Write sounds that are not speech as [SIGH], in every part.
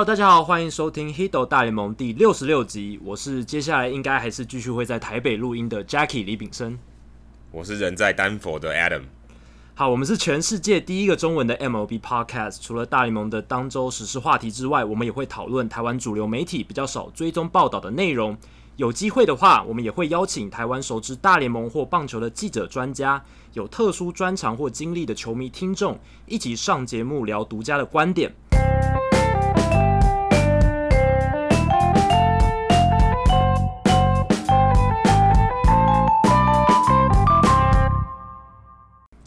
Hello，大家好，欢迎收听《Hito 大联盟》第六十六集。我是接下来应该还是继续会在台北录音的 Jackie 李炳生。我是人在丹佛的 Adam。好，我们是全世界第一个中文的 MLB Podcast。除了大联盟的当周时事话题之外，我们也会讨论台湾主流媒体比较少追踪报道的内容。有机会的话，我们也会邀请台湾熟知大联盟或棒球的记者、专家，有特殊专长或经历的球迷听众，一起上节目聊独家的观点。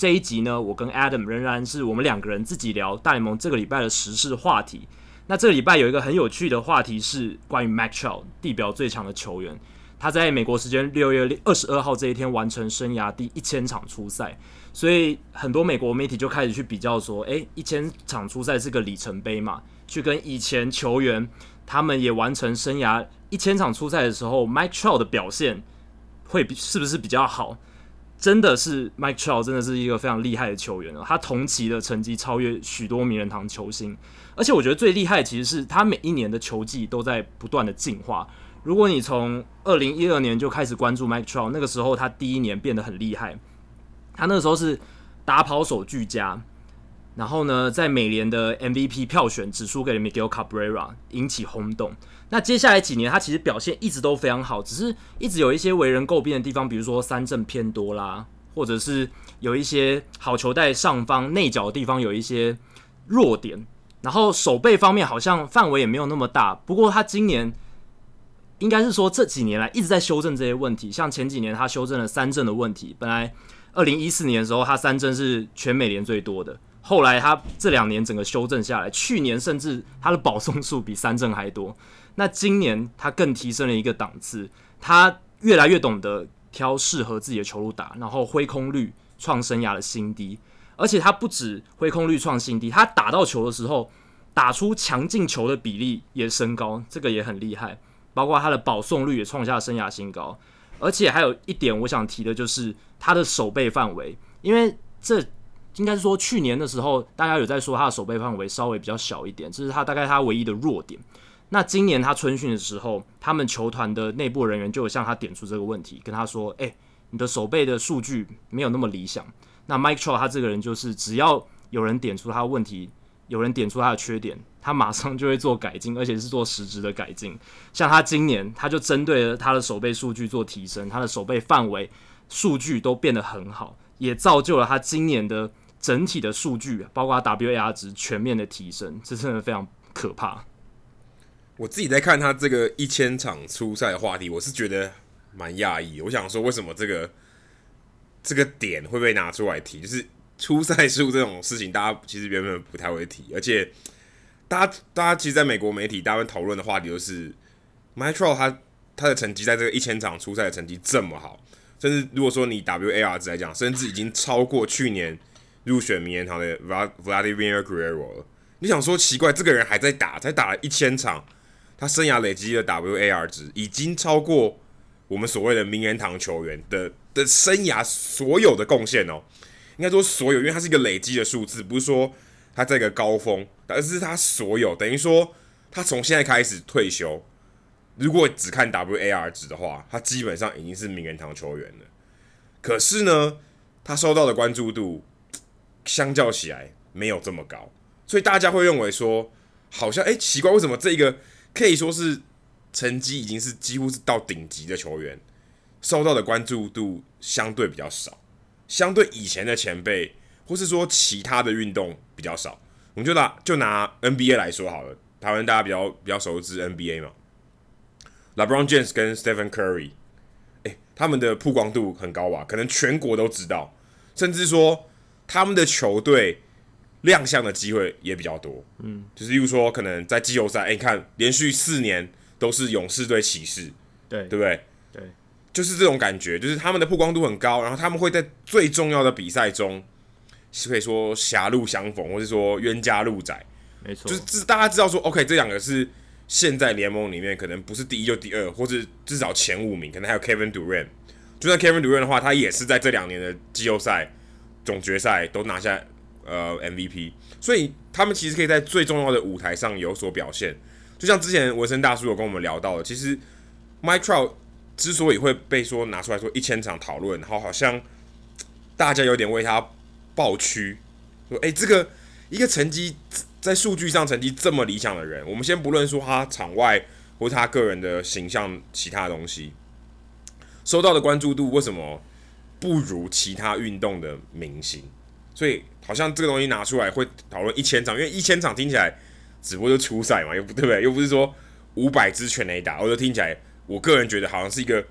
这一集呢，我跟 Adam 仍然是我们两个人自己聊大联盟这个礼拜的时事话题。那这个礼拜有一个很有趣的话题是关于 Mike Trout 地表最强的球员，他在美国时间六月二十二号这一天完成生涯第一千场出赛，所以很多美国媒体就开始去比较说，诶，一千场出赛是个里程碑嘛，去跟以前球员他们也完成生涯一千场出赛的时候，Mike Trout 的表现会比是不是比较好？真的是 Mike Trout 真的是一个非常厉害的球员哦，他同期的成绩超越许多名人堂球星，而且我觉得最厉害其实是他每一年的球技都在不断的进化。如果你从二零一二年就开始关注 Mike Trout，那个时候他第一年变得很厉害，他那个时候是打跑手俱佳。然后呢，在美联的 MVP 票选只输给了 Miguel Cabrera，引起轰动。那接下来几年，他其实表现一直都非常好，只是一直有一些为人诟病的地方，比如说三振偏多啦，或者是有一些好球带上方内角的地方有一些弱点。然后守备方面好像范围也没有那么大。不过他今年应该是说这几年来一直在修正这些问题，像前几年他修正了三振的问题。本来二零一四年的时候，他三振是全美联最多的。后来他这两年整个修正下来，去年甚至他的保送数比三振还多。那今年他更提升了一个档次，他越来越懂得挑适合自己的球路打，然后挥空率创生涯的新低。而且他不止挥空率创新低，他打到球的时候打出强劲球的比例也升高，这个也很厉害。包括他的保送率也创下生涯新高。而且还有一点我想提的就是他的守备范围，因为这。应该是说，去年的时候，大家有在说他的守备范围稍微比较小一点，这是他大概他唯一的弱点。那今年他春训的时候，他们球团的内部人员就有向他点出这个问题，跟他说：“哎、你的守备的数据没有那么理想。”那 Mike Trout 他这个人就是，只要有人点出他的问题，有人点出他的缺点，他马上就会做改进，而且是做实质的改进。像他今年，他就针对了他的守备数据做提升，他的守备范围数据都变得很好，也造就了他今年的。整体的数据，包括 WAR 值全面的提升，这真的非常可怕。我自己在看他这个一千场初赛的话题，我是觉得蛮讶异。我想说，为什么这个这个点会被拿出来提？就是初赛数这种事情，大家其实原本不太会提。而且，大家大家其实在美国媒体，大家讨论的话题就是 m i t r o 他他的成绩在这个一千场初赛的成绩这么好，甚至如果说你 WAR 值来讲，甚至已经超过去年。入选名人堂的 Vladimir Guerrero，你想说奇怪，这个人还在打，才打了一千场，他生涯累积的 WAR 值已经超过我们所谓的名人堂球员的的生涯所有的贡献哦。应该说所有，因为他是一个累积的数字，不是说他在一个高峰，而是他所有，等于说他从现在开始退休，如果只看 WAR 值的话，他基本上已经是名人堂球员了。可是呢，他收到的关注度。相较起来没有这么高，所以大家会认为说，好像诶、欸，奇怪，为什么这一个可以说是成绩已经是几乎是到顶级的球员，受到的关注度相对比较少，相对以前的前辈，或是说其他的运动比较少。我们就拿就拿 NBA 来说好了，台湾大家比较比较熟知 NBA 嘛，LeBron James 跟 Stephen Curry，哎、他们的曝光度很高吧？可能全国都知道，甚至说。他们的球队亮相的机会也比较多，嗯，就是例如说，可能在季后赛，哎、欸，你看连续四年都是勇士对骑士，对，对不对？对，就是这种感觉，就是他们的曝光度很高，然后他们会在最重要的比赛中，是可以说狭路相逢，或是说冤家路窄，没错，就是大家知道说，OK，这两个是现在联盟里面可能不是第一就第二，或者至少前五名，可能还有 Kevin Durant，就算 Kevin Durant 的话，他也是在这两年的季后赛。总决赛都拿下呃 MVP，所以他们其实可以在最重要的舞台上有所表现。就像之前纹身大叔有跟我们聊到的，其实 Mike Trout 之所以会被说拿出来说一千场讨论，然后好像大家有点为他抱屈，说哎、这个一个成绩在数据上成绩这么理想的人，我们先不论说他场外或他个人的形象其他东西，收到的关注度为什么不如其他运动的明星？所以好像这个东西拿出来会讨论一千场，因为一千场听起来。只不过就初赛嘛，又不对不对？又不是说五百支全垒打，我就听起来，我个人觉得好像是一个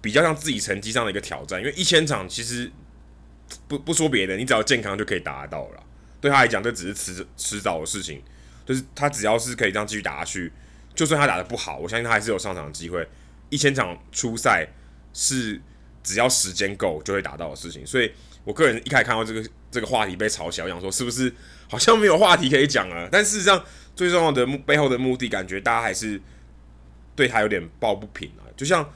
比较像自己成绩上的一个挑战。因为一千场其实不不说别的，你只要健康就可以达到了。对他来讲，这只是迟迟早的事情。就是他只要是可以这样继续打下去，就算他打得不好，我相信他还是有上场的机会。一千场初赛是只要时间够就会达到的事情。所以我个人一开始看到这个这个话题被炒起来，我想说是不是好像没有话题可以讲了？但事实上。最重要的目背后的目的，感觉大家还是对他有点抱不平啊。就像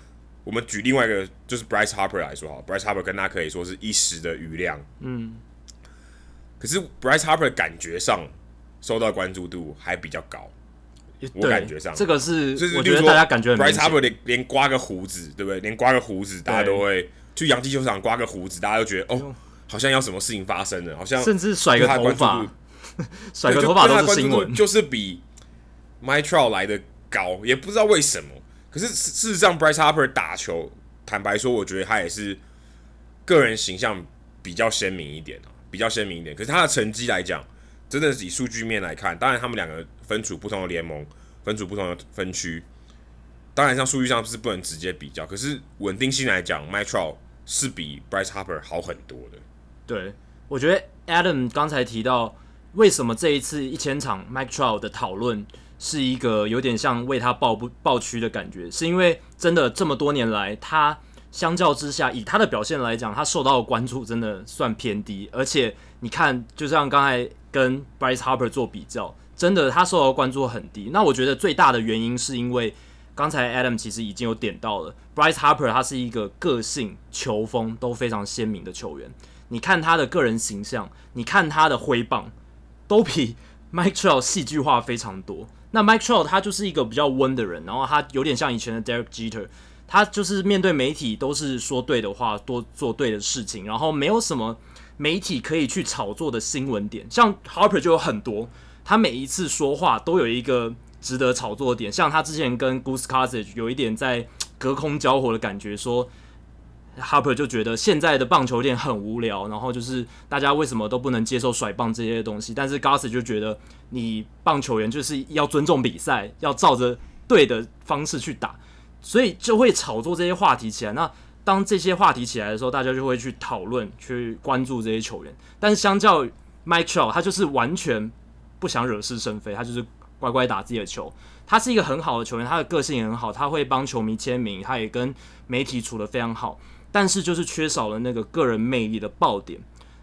我们举另外一个，就是 Bryce Harper 来说哈，Bryce Harper 跟他可以说是一时的余量，嗯。可是 Bryce Harper 感觉上受到关注度还比较高，我感觉上这个是，就是我觉得大家感觉 Bryce Harper 连连刮个胡子，对不对？连刮个胡子，大家都会去洋基球场刮个胡子，大家都觉得哦，好像要什么事情发生了，好像甚至甩个头发。[LAUGHS] 甩个头发都是新闻，就是比 Mike Trout 来的高，也不知道为什么。可是事实上，Bryce Harper 打球，坦白说，我觉得他也是个人形象比较鲜明一点啊，比较鲜明一点。可是他的成绩来讲，真的是以数据面来看，当然他们两个分处不同的联盟，分处不同的分区，当然像数据上是不能直接比较。可是稳定性来讲，Mike Trout 是比 Bryce Harper 好很多的。对，我觉得 Adam 刚才提到。为什么这一次一千场 Mike Trout 的讨论是一个有点像为他抱不抱屈的感觉？是因为真的这么多年来，他相较之下，以他的表现来讲，他受到的关注真的算偏低。而且你看，就像刚才跟 Bryce Harper 做比较，真的他受到的关注很低。那我觉得最大的原因是因为刚才 Adam 其实已经有点到了，Bryce Harper 他是一个个性、球风都非常鲜明的球员。你看他的个人形象，你看他的挥棒。都比 Mike Trout 戏剧化非常多。那 Mike Trout 他就是一个比较温的人，然后他有点像以前的 Derek Jeter，他就是面对媒体都是说对的话，多做对的事情，然后没有什么媒体可以去炒作的新闻点。像 Harper 就有很多，他每一次说话都有一个值得炒作的点。像他之前跟 Goose Gossage 有一点在隔空交火的感觉，说。Harper 就觉得现在的棒球有点很无聊，然后就是大家为什么都不能接受甩棒这些东西？但是 g a s 就觉得你棒球员就是要尊重比赛，要照着对的方式去打，所以就会炒作这些话题起来。那当这些话题起来的时候，大家就会去讨论、去关注这些球员。但是相较 Mike Trout，他就是完全不想惹是生非，他就是乖乖打自己的球。他是一个很好的球员，他的个性也很好，他会帮球迷签名，他也跟媒体处得非常好。但是就是缺少了那个个人魅力的爆点。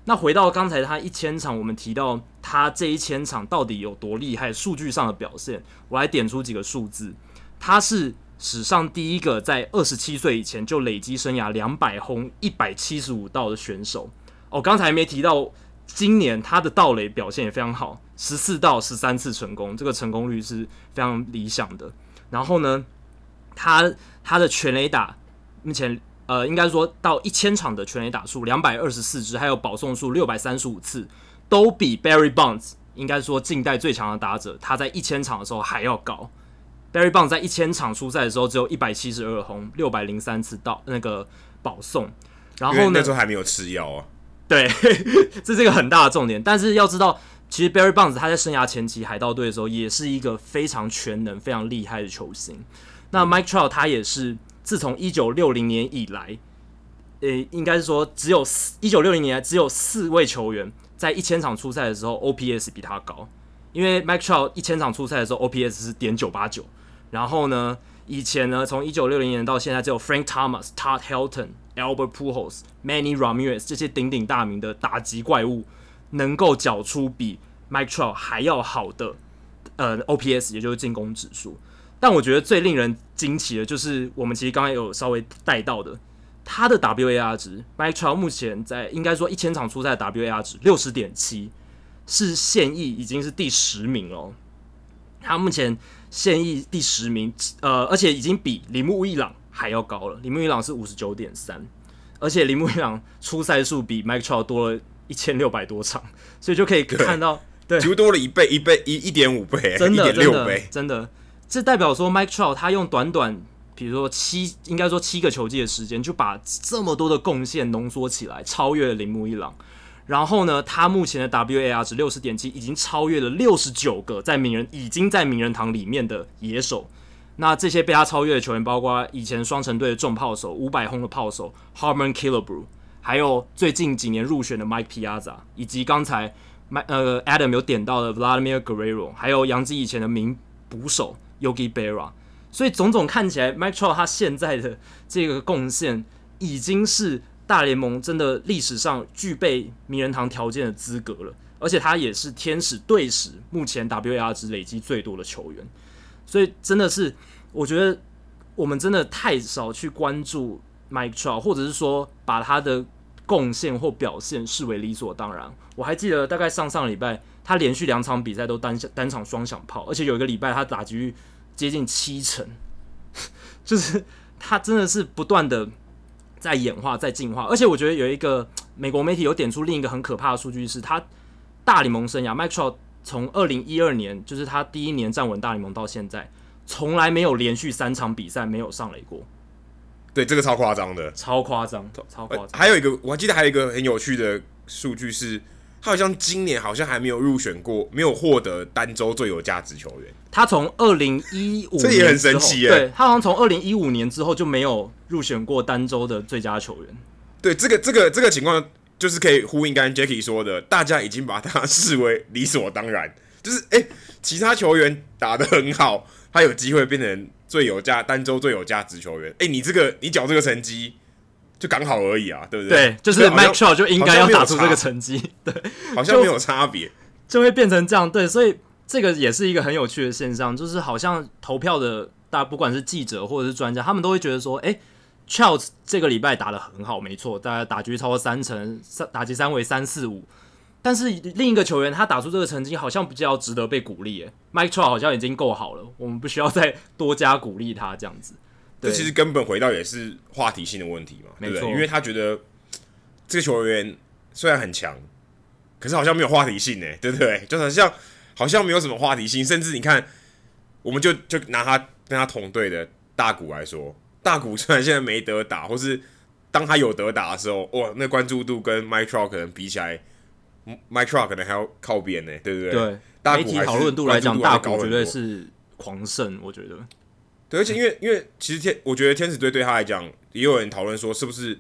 那回到刚才他一千场，我们提到他这一千场到底有多厉害，数据上的表现，我来点出几个数字。他是史上第一个在二十七岁以前就累积生涯两百轰、一百七十五道的选手。哦，刚才没提到，今年他的盗垒表现也非常好，十四盗十三次成功，这个成功率是非常理想的。然后呢，他他的全垒打目前。呃，应该说到一千场的全垒打数两百二十四支，还有保送数六百三十五次，都比 Barry Bonds 应该说近代最强的打者，他在一千场的时候还要高。Barry Bonds 在一千场出赛的时候只有一百七十二轰，六百零三次到那个保送。然后呢，那时候还没有吃药啊。对，[LAUGHS] 这是一个很大的重点。但是要知道，其实 Barry Bonds 他在生涯前期海盗队的时候，也是一个非常全能、非常厉害的球星。那 Mike Trout 他也是。自从一九六零年以来，呃、应该是说只有四一九六零年只有四位球员在一千场出赛的时候 OPS 比他高，因为 Mike Trout 一千场出赛的时候 OPS 是点九八九，然后呢，以前呢，从一九六零年到现在，只有 Frank Thomas、Todd Helton、Albert Pujols、Manny Ramirez 这些鼎鼎大名的打击怪物，能够缴出比 Mike Trout 还要好的呃 OPS，也就是进攻指数。但我觉得最令人惊奇的就是，我们其实刚才有稍微带到的，他的 WAR 值，Mike Trout 目前在应该说一千场出赛的 WAR 值六十点七，是现役已经是第十名了。他目前现役第十名，呃，而且已经比铃木一朗还要高了。铃木一朗是五十九点三，而且铃木一朗出赛数比 Mike Trout 多了一千六百多场，所以就可以看到，对，几乎多了一倍，一倍一一点五倍，真的，一点六倍，真的，这代表说 Mike Trout 他用短短，比如说七，应该说七个球季的时间，就把这么多的贡献浓缩起来，超越了铃木一朗。然后呢，他目前的 WAR 值六十点七，已经超越了六十九个在名人已经在名人堂里面的野手。那这些被他超越的球员，包括以前双城队的重炮手五百轰的炮手 Harmon Killebrew，还有最近几年入选的 Mike Piazza，以及刚才呃 Adam 有点到的 Vladimir Guerrero，还有杨基以前的名捕手 Yogi Berra。所以种种看起来，Mike Trout 他现在的这个贡献已经是。大联盟真的历史上具备名人堂条件的资格了，而且他也是天使队史目前 WAR 值累积最多的球员，所以真的是我觉得我们真的太少去关注 Mike Trout，或者是说把他的贡献或表现视为理所当然。我还记得大概上上礼拜他连续两场比赛都单单场双响炮，而且有一个礼拜他打击率接近七成，[LAUGHS] 就是他真的是不断的。在演化，在进化，而且我觉得有一个美国媒体有点出另一个很可怕的数据，是他大联盟生涯，Mike Trout 从二零一二年，就是他第一年站稳大联盟到现在，从来没有连续三场比赛没有上垒过。对，这个超夸张的，超夸张，超夸张。还有一个，我还记得还有一个很有趣的数据是。他好像今年好像还没有入选过，没有获得单周最有价值球员。他从二零一五这也很神奇耶，对，他好像从二零一五年之后就没有入选过单周的最佳球员。对，这个这个这个情况就是可以呼应刚刚 Jacky 说的，大家已经把他 [LAUGHS] 视为理所当然，就是哎、欸，其他球员打得很好，他有机会变成最有价单周最有价值球员。哎、欸，你这个你缴这个成绩。就刚好而已啊，对不对？对，就是 Mike Trout 就应该要打出这个成绩，[LAUGHS] 对，好像没有差别，就会变成这样。对，所以这个也是一个很有趣的现象，就是好像投票的大，不管是记者或者是专家，他们都会觉得说，哎，Trout 这个礼拜打得很好，没错，大家打局超过三成，三打击三围三四五，但是另一个球员他打出这个成绩，好像比较值得被鼓励。哎，Mike Trout 好像已经够好了，我们不需要再多加鼓励他这样子。这其实根本回到也是话题性的问题嘛，对不对？因为他觉得这个球员虽然很强，可是好像没有话题性呢，对不对？就好像好像没有什么话题性，甚至你看，我们就就拿他跟他同队的大谷来说，大谷虽然现在没得打，或是当他有得打的时候，哇，那关注度跟 Mike Trout 可能比起来，Mike Trout 可能还要靠边呢，对不对？对，媒体讨论度来讲，大谷绝对是狂胜，我觉得。对，而且因为因为其实天，我觉得天使队对他来讲，也有人讨论说，是不是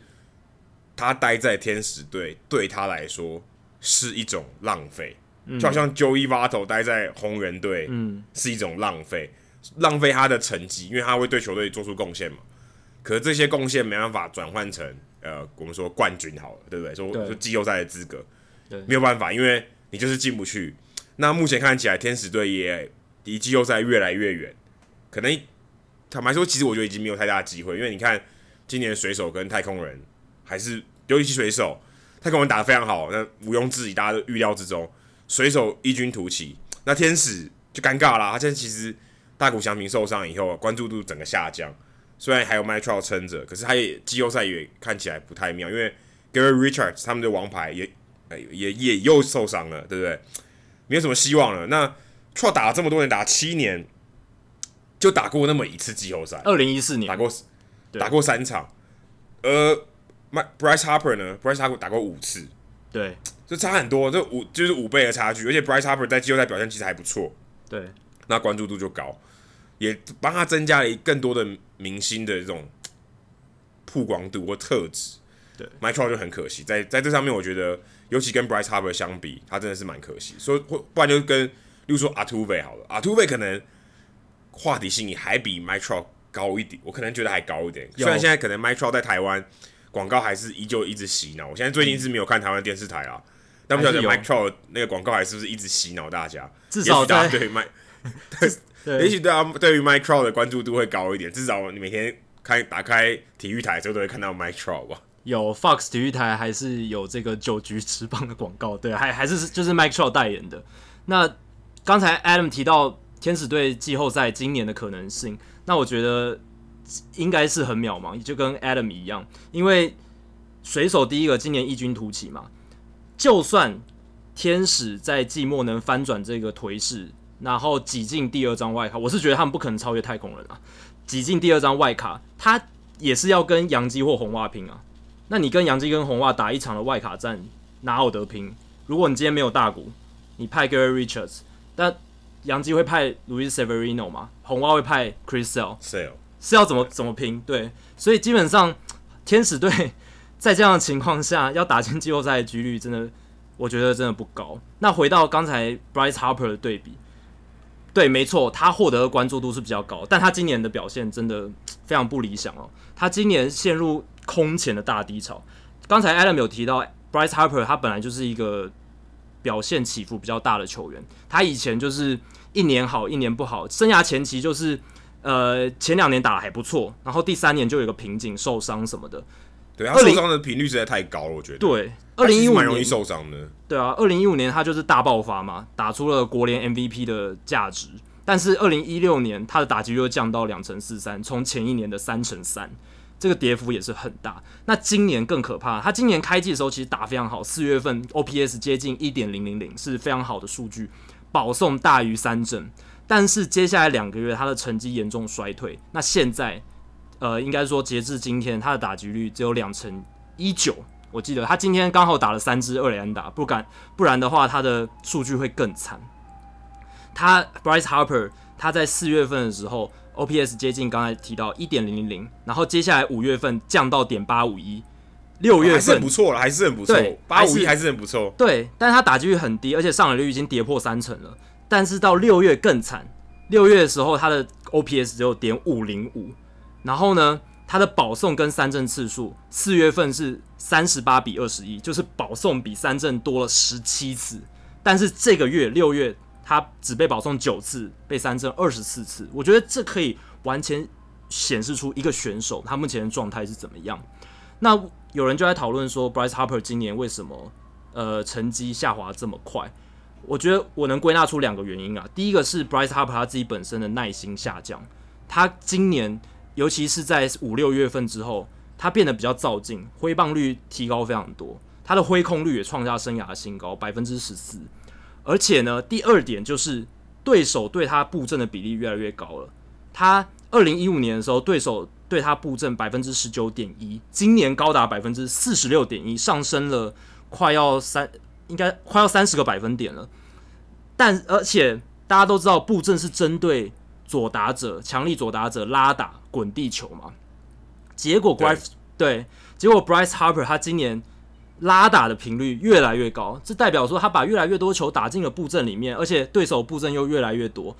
他待在天使队对他来说是一种浪费，嗯、就好像 Joey Votto 待在红人队，嗯，是一种浪费，浪费他的成绩，因为他会对球队做出贡献嘛。可是这些贡献没办法转换成呃，我们说冠军好了，对不对？说说季后赛的资格，对，没有办法，因为你就是进不去。那目前看起来，天使队也离季后赛越来越远，可能。坦白说，其实我觉得已经没有太大的机会，因为你看今年水手跟太空人还是尤其是水手，太空人打得非常好，那毋庸置疑，大家都预料之中，水手异军突起。那天使就尴尬啦，他现在其实大谷翔平受伤以后，关注度整个下降。虽然还有 Mytro 撑着，可是他也季后赛也看起来不太妙，因为 Gary Richards 他们的王牌也也也又受伤了，对不对？没有什么希望了。那 Trout 打了这么多年，打了七年。就打过那么一次季后赛，二零一四年打过，打过三场。呃，Bryce Harper 呢？Bryce Harper 打过五次，对，就差很多，这五就是五倍的差距。而且 Bryce Harper 在季后赛表现其实还不错，对，那关注度就高，也帮他增加了更多的明星的这种曝光度或特质。对 Trout 就很可惜，在在这上面，我觉得尤其跟 Bryce Harper 相比，他真的是蛮可惜。所以，不然就跟，例如说 Artuve 好了，Artuve 可能。话题性也还比 Mike Trout 高一点，我可能觉得还高一点。虽然现在可能 Mike Trout 在台湾广告还是依旧一直洗脑，我现在最近是没有看台湾电视台啊，但不晓得 Mike Trout 那个广告还是不是一直洗脑大家？至少大家 [LAUGHS] 对 m i t r o 也许对啊，对于 Mike Trout 的关注度会高一点。至少你每天开打开体育台的时候都会看到 Mike Trout 吧。有 Fox 体育台还是有这个九局职棒的广告，对，还还是就是 Mike Trout 代言的。那刚才 Adam 提到天使队季后赛今年的可能性，那我觉得应该是很渺茫，就跟 Adam 一样，因为水手第一个今年异军突起嘛，就算天使在季末能翻转这个颓势，然后挤进第二张外卡，我是觉得他们不可能超越太空人啊，挤进第二张外卡，他也是要跟洋基或红袜拼啊。那你跟杨基跟红袜打一场的外卡战，哪有得拼？如果你今天没有大股，你派 Gary Richards，但杨基会派 Luis Severino 嘛？红袜会派 Chris Sale，Sale 是要怎么怎么拼？对，所以基本上天使队在这样的情况下要打进季后赛的几率，真的我觉得真的不高。那回到刚才 Bryce Harper 的对比，对，没错，他获得的关注度是比较高，但他今年的表现真的非常不理想哦。他今年陷入。空前的大低潮。刚才 Adam 有提到，Bryce Harper 他本来就是一个表现起伏比较大的球员。他以前就是一年好，一年不好。生涯前期就是呃前两年打的还不错，然后第三年就有个瓶颈，受伤什么的。对，他受伤的频率实在太高了，我觉得。对，二零一五年容易受伤的。对啊，二零一五年他就是大爆发嘛，打出了国联 MVP 的价值。但是二零一六年他的打击率又降到两成四三，从前一年的三成三。这个跌幅也是很大。那今年更可怕，他今年开季的时候其实打非常好，四月份 OPS 接近一点零零零，是非常好的数据，保送大于三振。但是接下来两个月他的成绩严重衰退。那现在，呃，应该说截至今天，他的打击率只有两成一九。我记得他今天刚好打了三支二垒安打，不敢，不然的话他的数据会更惨。他 Bryce Harper 他在四月份的时候。OPS 接近刚才提到一点零零零，然后接下来五月份降到点八五一，六月份、哦、还是很不错了，还是很不错，八五一还是很不错。对，但是他打击率很低，而且上垒率已经跌破三成了。但是到六月更惨，六月的时候他的 OPS 只有点五零五，然后呢，他的保送跟三振次数，四月份是三十八比二十一，就是保送比三振多了十七次，但是这个月六月。他只被保送九次，被三振二十四次。我觉得这可以完全显示出一个选手他目前的状态是怎么样。那有人就在讨论说，Bryce Harper 今年为什么呃成绩下滑这么快？我觉得我能归纳出两个原因啊。第一个是 Bryce Harper 他自己本身的耐心下降，他今年尤其是在五六月份之后，他变得比较躁进，挥棒率提高非常多，他的挥空率也创下生涯的新高，百分之十四。而且呢，第二点就是对手对他布阵的比例越来越高了。他二零一五年的时候，对手对他布阵百分之十九点一，今年高达百分之四十六点一，上升了快要三，应该快要三十个百分点了。但而且大家都知道，布阵是针对左打者、强力左打者拉打滚地球嘛。结果 Bryce 对，对，结果 Bryce Harper 他今年。拉打的频率越来越高，这代表说他把越来越多球打进了布阵里面，而且对手布阵又越来越多，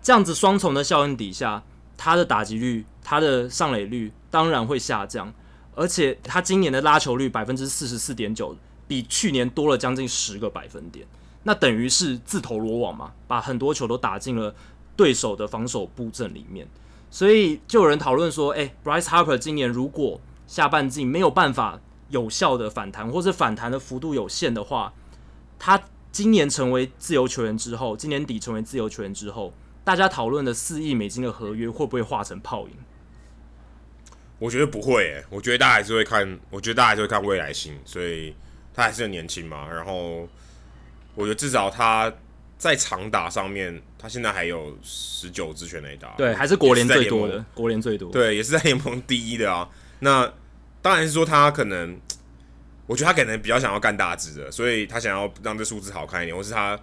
这样子双重的效应底下，他的打击率、他的上垒率当然会下降，而且他今年的拉球率百分之四十四点九，比去年多了将近十个百分点，那等于是自投罗网嘛，把很多球都打进了对手的防守布阵里面，所以就有人讨论说，诶，Bryce Harper 今年如果下半季没有办法。有效的反弹，或是反弹的幅度有限的话，他今年成为自由球员之后，今年底成为自由球员之后，大家讨论的四亿美金的合约会不会化成泡影？我觉得不会诶，我觉得大家还是会看，我觉得大家还是会看未来性，所以他还是很年轻嘛。然后我觉得至少他在长打上面，他现在还有十九支全垒打，对，还是国联最多的，国联最多，对，也是在联盟第一的啊。那当然是说他可能，我觉得他可能比较想要干大支的，所以他想要让这数字好看一点，或是他，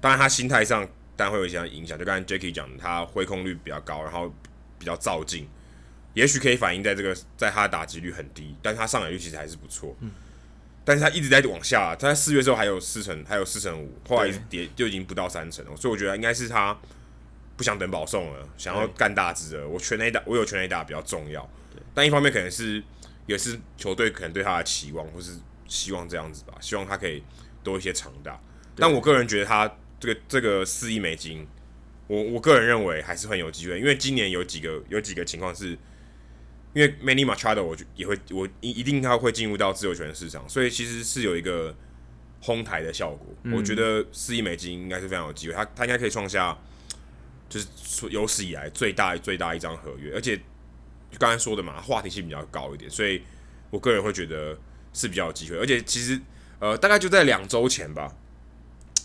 当然他心态上当然会有一些影响。就刚才 Jacky 讲的，他挥空率比较高，然后比较造进，也许可以反映在这个，在他的打击率很低，但是他上垒率其实还是不错。嗯。但是他一直在往下，他在四月的时候还有四成，还有四成五，后来一直跌就已经不到三成了，所以我觉得应该是他不想等保送了，想要干大支的。我全垒打，我有全垒打比较重要。但一方面可能是。也是球队可能对他的期望，或是希望这样子吧，希望他可以多一些长大。但我个人觉得他这个这个四亿美金，我我个人认为还是很有机会，因为今年有几个有几个情况是，因为 Manny Machado 我也会我一一定他会进入到自由权市场，所以其实是有一个哄抬的效果。嗯、我觉得四亿美金应该是非常有机会，他他应该可以创下就是有史以来最大最大一张合约，而且刚才说的嘛，话题性比较高一点，所以我个人会觉得是比较有机会。而且其实呃，大概就在两周前吧，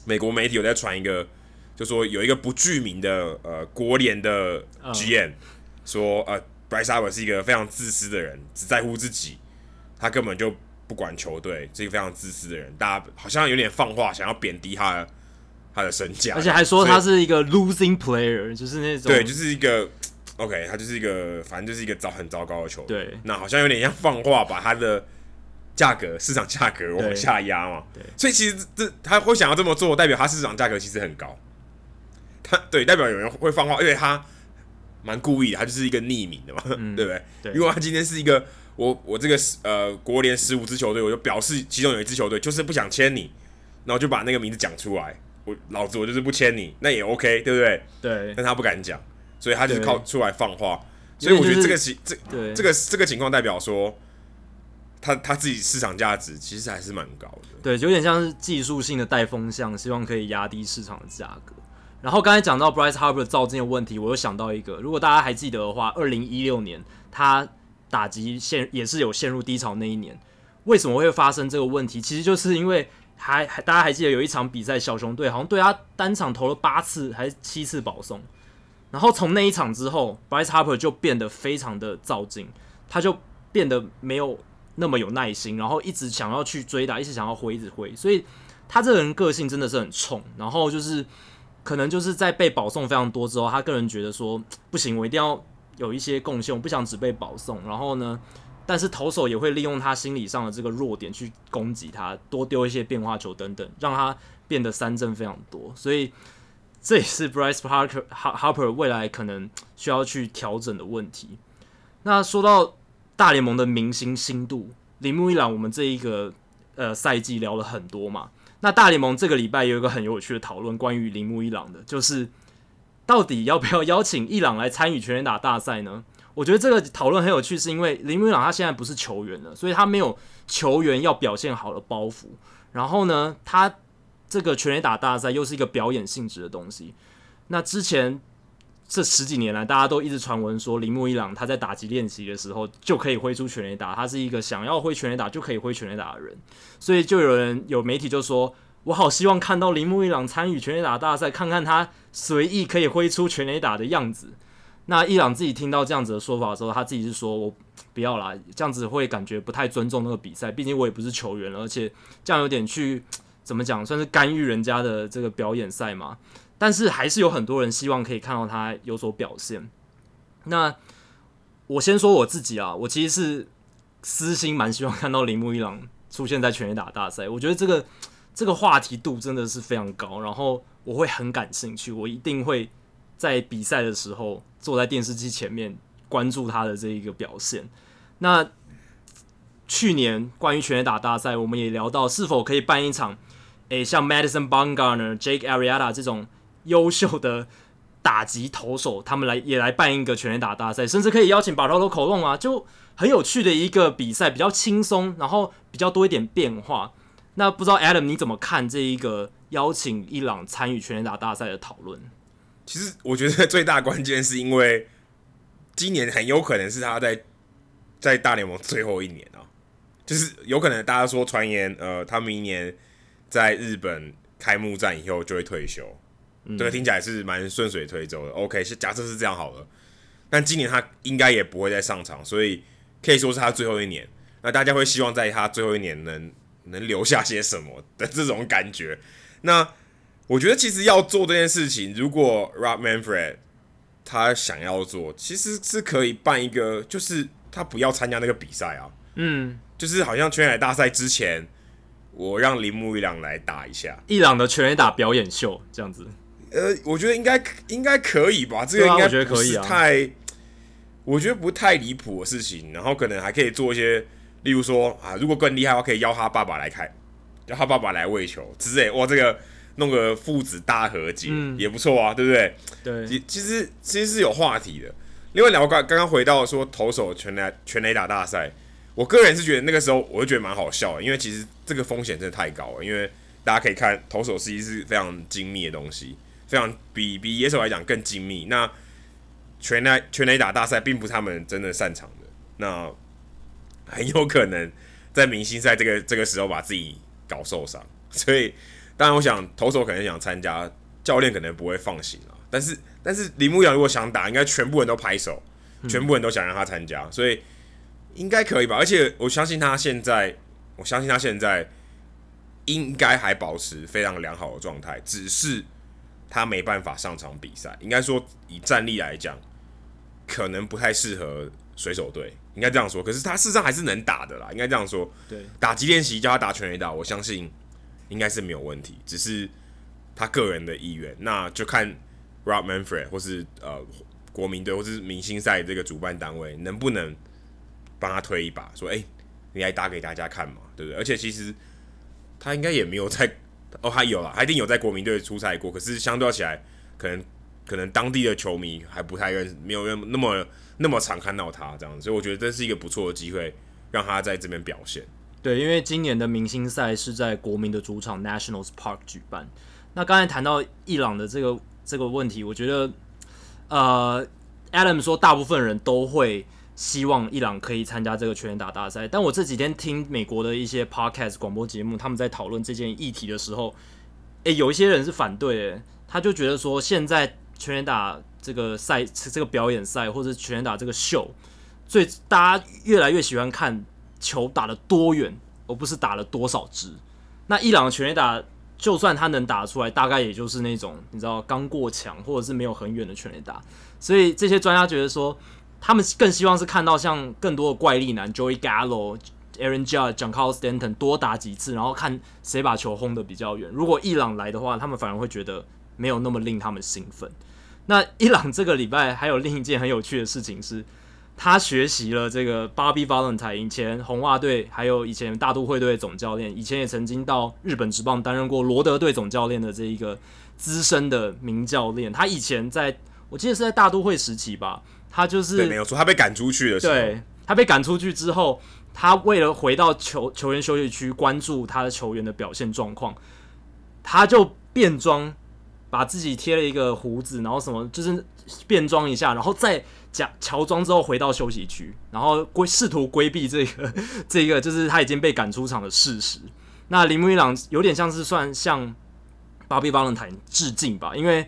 美国媒体有在传一个，就说有一个不具名的呃国联的 GM、uh. 说呃。Bryce Harper 是一个非常自私的人，只在乎自己，他根本就不管球队，是一个非常自私的人。大家好像有点放话，想要贬低他的他的身价，而且还说他是一个 losing player，就是那种对，就是一个 OK，他就是一个反正就是一个糟很糟糕的球队。对，那好像有点像放话，把他的价格市场价格往下压嘛。对，所以其实这他会想要这么做，代表他市场价格其实很高。他对，代表有人会放话，因为他。蛮故意的，他就是一个匿名的嘛，嗯、[LAUGHS] 对不对？对，如果他今天是一个我我这个呃国联十五支球队，我就表示其中有一支球队就是不想签你，然后就把那个名字讲出来，我老子我就是不签你，那也 OK，对不对？对。但他不敢讲，所以他就是靠出来放话，所以我觉得这个情这对这个这个情况代表说，他他自己市场价值其实还是蛮高的。对，有点像是技术性的带风向，希望可以压低市场的价格。然后刚才讲到 Bryce Harper 造进的问题，我又想到一个，如果大家还记得的话，二零一六年他打击陷也是有陷入低潮那一年，为什么会发生这个问题？其实就是因为还还大家还记得有一场比赛，小熊队好像对他单场投了八次还是七次保送，然后从那一场之后，Bryce Harper 就变得非常的躁进，他就变得没有那么有耐心，然后一直想要去追打，一直想要挥，一直挥，所以他这个人个性真的是很冲，然后就是。可能就是在被保送非常多之后，他个人觉得说不行，我一定要有一些贡献，我不想只被保送。然后呢，但是投手也会利用他心理上的这个弱点去攻击他，多丢一些变化球等等，让他变得三振非常多。所以这也是 Bryce Parker Harper 未来可能需要去调整的问题。那说到大联盟的明星心度，铃木一朗，我们这一个呃赛季聊了很多嘛。那大联盟这个礼拜有一个很有趣的讨论，关于铃木一朗的，就是到底要不要邀请一朗来参与全垒打大赛呢？我觉得这个讨论很有趣，是因为铃木一朗他现在不是球员了，所以他没有球员要表现好的包袱。然后呢，他这个全垒打大赛又是一个表演性质的东西。那之前这十几年来，大家都一直传闻说铃木一朗他在打击练习的时候就可以挥出全垒打，他是一个想要挥全垒打就可以挥全垒打的人。所以就有人有媒体就说，我好希望看到铃木一朗参与全垒打大赛，看看他随意可以挥出全垒打的样子。那一朗自己听到这样子的说法的时候，他自己是说我不要啦，这样子会感觉不太尊重那个比赛，毕竟我也不是球员了，而且这样有点去怎么讲，算是干预人家的这个表演赛嘛。但是还是有很多人希望可以看到他有所表现。那我先说我自己啊，我其实是私心蛮希望看到铃木一朗。出现在全垒打大赛，我觉得这个这个话题度真的是非常高，然后我会很感兴趣，我一定会在比赛的时候坐在电视机前面关注他的这一个表现。那去年关于全垒打大赛，我们也聊到是否可以办一场，诶，像 Madison Bumgarner、Jake Arrieta 这种优秀的打击投手，他们来也来办一个全垒打大赛，甚至可以邀请 Bartolo Colon 啊，就。很有趣的一个比赛，比较轻松，然后比较多一点变化。那不知道 Adam 你怎么看这一个邀请伊朗参与全垒打大赛的讨论？其实我觉得最大关键是因为今年很有可能是他在在大联盟最后一年啊，就是有可能大家说传言，呃，他明年在日本开幕战以后就会退休，嗯、这个听起来是蛮顺水推舟的。OK，是假设是这样好了，但今年他应该也不会再上场，所以。可以说是他最后一年，那大家会希望在他最后一年能能留下些什么的这种感觉。那我觉得其实要做这件事情，如果 Rob Manfred 他想要做，其实是可以办一个，就是他不要参加那个比赛啊，嗯，就是好像全垒打大赛之前，我让铃木一朗来打一下一朗的全垒打表演秀这样子。呃，我觉得应该应该可以吧，这个应该不是太。我觉得不太离谱的事情，然后可能还可以做一些，例如说啊，如果更厉害的话，可以邀他爸爸来开，邀他爸爸来喂球之类，哇，这个弄个父子大和解、嗯、也不错啊，对不对？对，其实其实是有话题的。另外两个刚刚刚回到说投手全垒全垒打大赛，我个人是觉得那个时候我就觉得蛮好笑的，因为其实这个风险真的太高了，因为大家可以看投手实际是非常精密的东西，非常比比野手来讲更精密。那全垒全垒打大赛并不是他们真的擅长的，那很有可能在明星赛这个这个时候把自己搞受伤，所以当然我想投手可能想参加，教练可能不会放心啊。但是但是铃木一朗如果想打，应该全部人都拍手，全部人都想让他参加，所以应该可以吧？而且我相信他现在，我相信他现在应该还保持非常良好的状态，只是他没办法上场比赛。应该说以战力来讲，可能不太适合水手队，应该这样说。可是他事实上还是能打的啦，应该这样说。对，打击练习叫他打全垒打，我相信应该是没有问题，只是他个人的意愿，那就看。Rob Manfred 或是呃国民队或是明星赛这个主办单位能不能帮他推一把？说，哎、你来打给大家看嘛，对不对？而且其实他应该也没有在哦，还有啦，他一定有在国民队出赛过。可是相对起来，可能可能当地的球迷还不太认识，没有那么那么常看到他这样子，所以我觉得这是一个不错的机会，让他在这边表现。对，因为今年的明星赛是在国民的主场 Nationals Park 举办。那刚才谈到伊朗的这个。这个问题，我觉得，呃，Adam 说大部分人都会希望伊朗可以参加这个全垒打大赛。但我这几天听美国的一些 Podcast 广播节目，他们在讨论这件议题的时候，诶，有一些人是反对的，他就觉得说，现在全垒打这个赛，这个表演赛，或者全垒打这个秀，最大家越来越喜欢看球打得多远，而不是打了多少支。那伊朗的全垒打。就算他能打出来，大概也就是那种你知道刚过墙或者是没有很远的全垒打，所以这些专家觉得说，他们更希望是看到像更多的怪力男 Joey Gallo、Aaron Judge、Giancarlo Stanton 多打几次，然后看谁把球轰得比较远。如果伊朗来的话，他们反而会觉得没有那么令他们兴奋。那伊朗这个礼拜还有另一件很有趣的事情是。他学习了这个 Bobby Valentine，以前红袜队，还有以前大都会队总教练，以前也曾经到日本职棒担任过罗德队总教练的这一个资深的名教练。他以前在我记得是在大都会时期吧，他就是，没有错，他被赶出去的时候，对，他被赶出去之后，他为了回到球球员休息区关注他的球员的表现状况，他就变装，把自己贴了一个胡子，然后什么就是变装一下，然后再。假乔装之后回到休息区，然后规试图规避这个这个就是他已经被赶出场的事实。那铃木一朗有点像是算向 Bobby Valentine 致敬吧，因为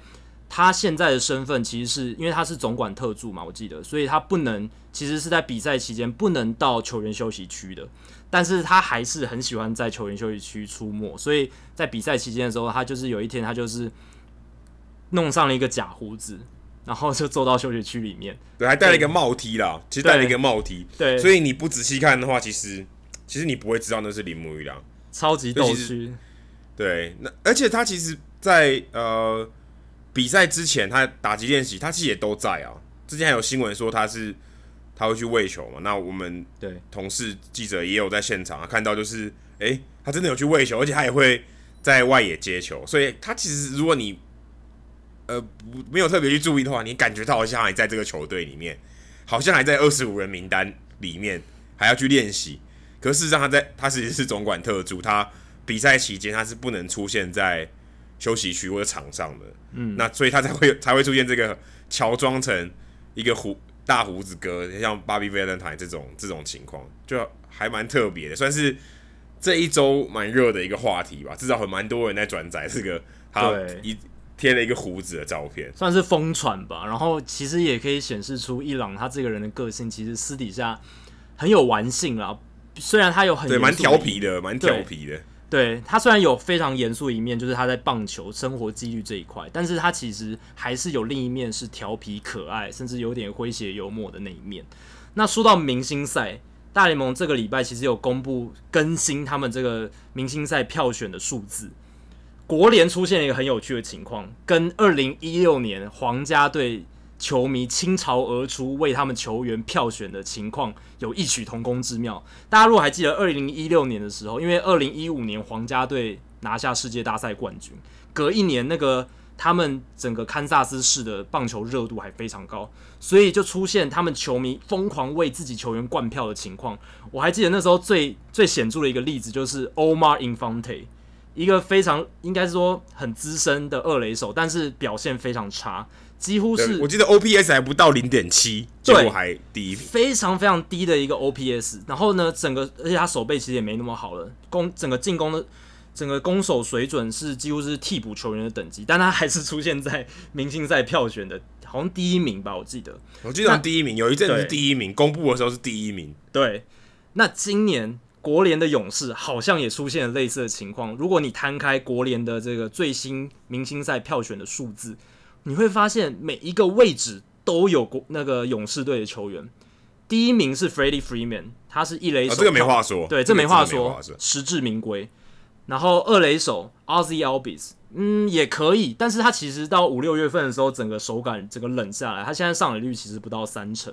他现在的身份其实是因为他是总管特助嘛，我记得，所以他不能其实是在比赛期间不能到球员休息区的，但是他还是很喜欢在球员休息区出没，所以在比赛期间的时候，他就是有一天他就是弄上了一个假胡子。然后就坐到休息区里面，对，还戴了一个帽梯啦，其实戴了一个帽梯对，所以你不仔细看的话，其实其实你不会知道那是铃木一郎，超级逗趣，对，那而且他其实在，在呃比赛之前，他打击练习，他其实也都在啊。之前还有新闻说他是他会去喂球嘛，那我们对同事记者也有在现场啊看到，就是哎、欸，他真的有去喂球，而且他也会在外野接球，所以他其实如果你。呃，不，没有特别去注意的话，你感觉到好像还在这个球队里面，好像还在二十五人名单里面，还要去练习。可是事实上，他在他其实是总管特助，他比赛期间他是不能出现在休息区或者场上的。嗯，那所以他才会 [LAUGHS] 才会出现这个乔装成一个胡大胡子哥，像 Bobby Valentine 这种这种情况，就还蛮特别的，算是这一周蛮热的一个话题吧。至少很蛮多人在转载这个他一。贴了一个胡子的照片，算是疯传吧。然后其实也可以显示出伊朗他这个人的个性，其实私底下很有玩性啦。虽然他有很对蛮调皮的，蛮调皮的。对，他虽然有非常严肃一面，就是他在棒球生活纪律这一块，但是他其实还是有另一面是调皮可爱，甚至有点诙谐幽默的那一面。那说到明星赛，大联盟这个礼拜其实有公布更新他们这个明星赛票选的数字。国联出现了一个很有趣的情况，跟二零一六年皇家队球迷倾巢而出为他们球员票选的情况有异曲同工之妙。大家如果还记得二零一六年的时候，因为二零一五年皇家队拿下世界大赛冠军，隔一年那个他们整个堪萨斯市的棒球热度还非常高，所以就出现他们球迷疯狂为自己球员灌票的情况。我还记得那时候最最显著的一个例子就是 Omar Infante，一个非常应该是说很资深的二垒手，但是表现非常差，几乎是我记得 OPS 还不到零点七，结果还第一，非常非常低的一个 OPS。然后呢，整个而且他手背其实也没那么好了，攻整个进攻的。整个攻守水准是几乎是替补球员的等级，但他还是出现在明星赛票选的，好像第一名吧，我记得。我记得第一名，有一阵是第一名，公布的时候是第一名。对，那今年国联的勇士好像也出现了类似的情况。如果你摊开国联的这个最新明星赛票选的数字，你会发现每一个位置都有过那个勇士队的球员。第一名是 Freddie Freeman，他是一垒手，哦，这个没话说，对，这没话说，实至名归。然后二垒手 Ozzie Albies，嗯，也可以，但是他其实到五六月份的时候，整个手感整个冷下来，他现在上垒率其实不到三成。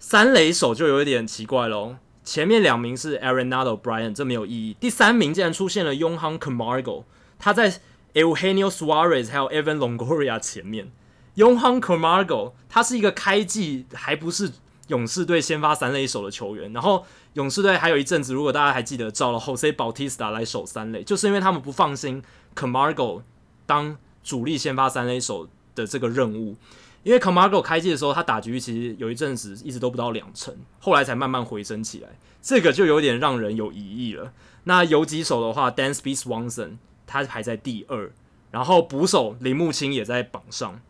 三垒手就有一点奇怪喽，前面两名是 Arenado Bryant，这没有意义。第三名竟然出现了 Yonhan Camargo，他在 Eugenio Suarez 还有 Evan Longoria 前面。Yohan Camargo 他是一个开季还不是勇士队先发三垒手的球员，然后。勇士队还有一阵子，如果大家还记得，找了 Jose Bautista 来守三垒，就是因为他们不放心 Camargo 当主力先发三垒手的这个任务。因为 Camargo 开季的时候，他打局其实有一阵子一直都不到两成，后来才慢慢回升起来，这个就有点让人有疑义了。那游击手的话，Dansby Swanson 他排在第二，然后捕手林木清也在榜上，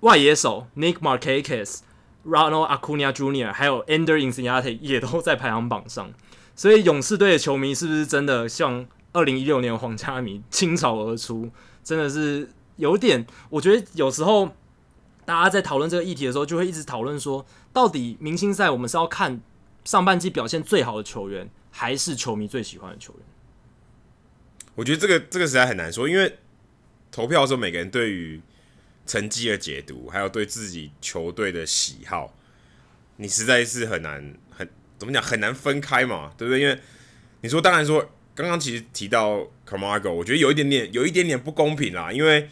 外野手 Nick Markakis。Ronald Acuna Jr. 还有 Ender Inciarte 也都在排行榜上，所以勇士队的球迷是不是真的像二零一六年皇家迷倾巢而出？真的是有点，我觉得有时候大家在讨论这个议题的时候，就会一直讨论说，到底明星赛我们是要看上半季表现最好的球员，还是球迷最喜欢的球员？我觉得这个这个实在很难说，因为投票的时候，每个人对于成绩的解读，还有对自己球队的喜好，你实在是很难很怎么讲很难分开嘛，对不对？因为你说，当然说，刚刚其实提到 Camargo，我觉得有一点点有一点点不公平啦，因为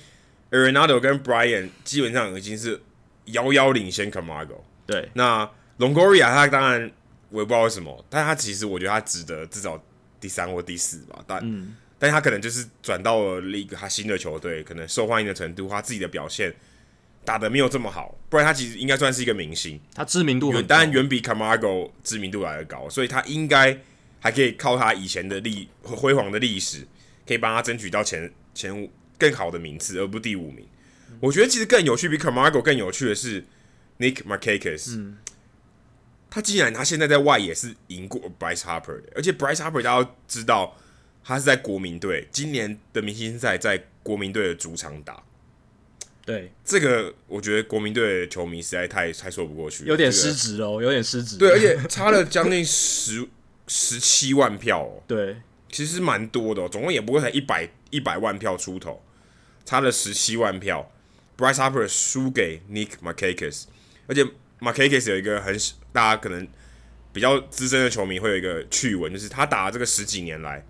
Arenado 跟 Bryant 基本上已经是遥遥领先 Camargo。对，那 Longoria 他当然我也不知道为什么，但他其实我觉得他值得至少第三或第四吧，但。嗯但他可能就是转到了一个他新的球队，可能受欢迎的程度，他自己的表现打得没有这么好，不然他其实应该算是一个明星，他知名度远，当然远比 Camargo 知名度来的高，所以他应该还可以靠他以前的历辉煌的历史，可以帮他争取到前前五更好的名次，而不第五名。嗯、我觉得其实更有趣，比 Camargo 更有趣的是 Nick Markakis，嗯，他既然他现在在外野是赢过 Bryce Harper 的，而且 Bryce Harper 大家都知道。他是在国民队，今年的明星赛在国民队的主场打。对，这个我觉得国民队的球迷实在太太说不过去，有点失职哦，有点失职。对，[LAUGHS] 而且差了将近十十七万票哦。对，其实蛮多的哦，总共也不会才一百一百万票出头，差了十七万票。Bryce Harper 输给 Nick Markakis，而且 Markakis 有一个很大家可能比较资深的球迷会有一个趣闻，就是他打了这个十几年来。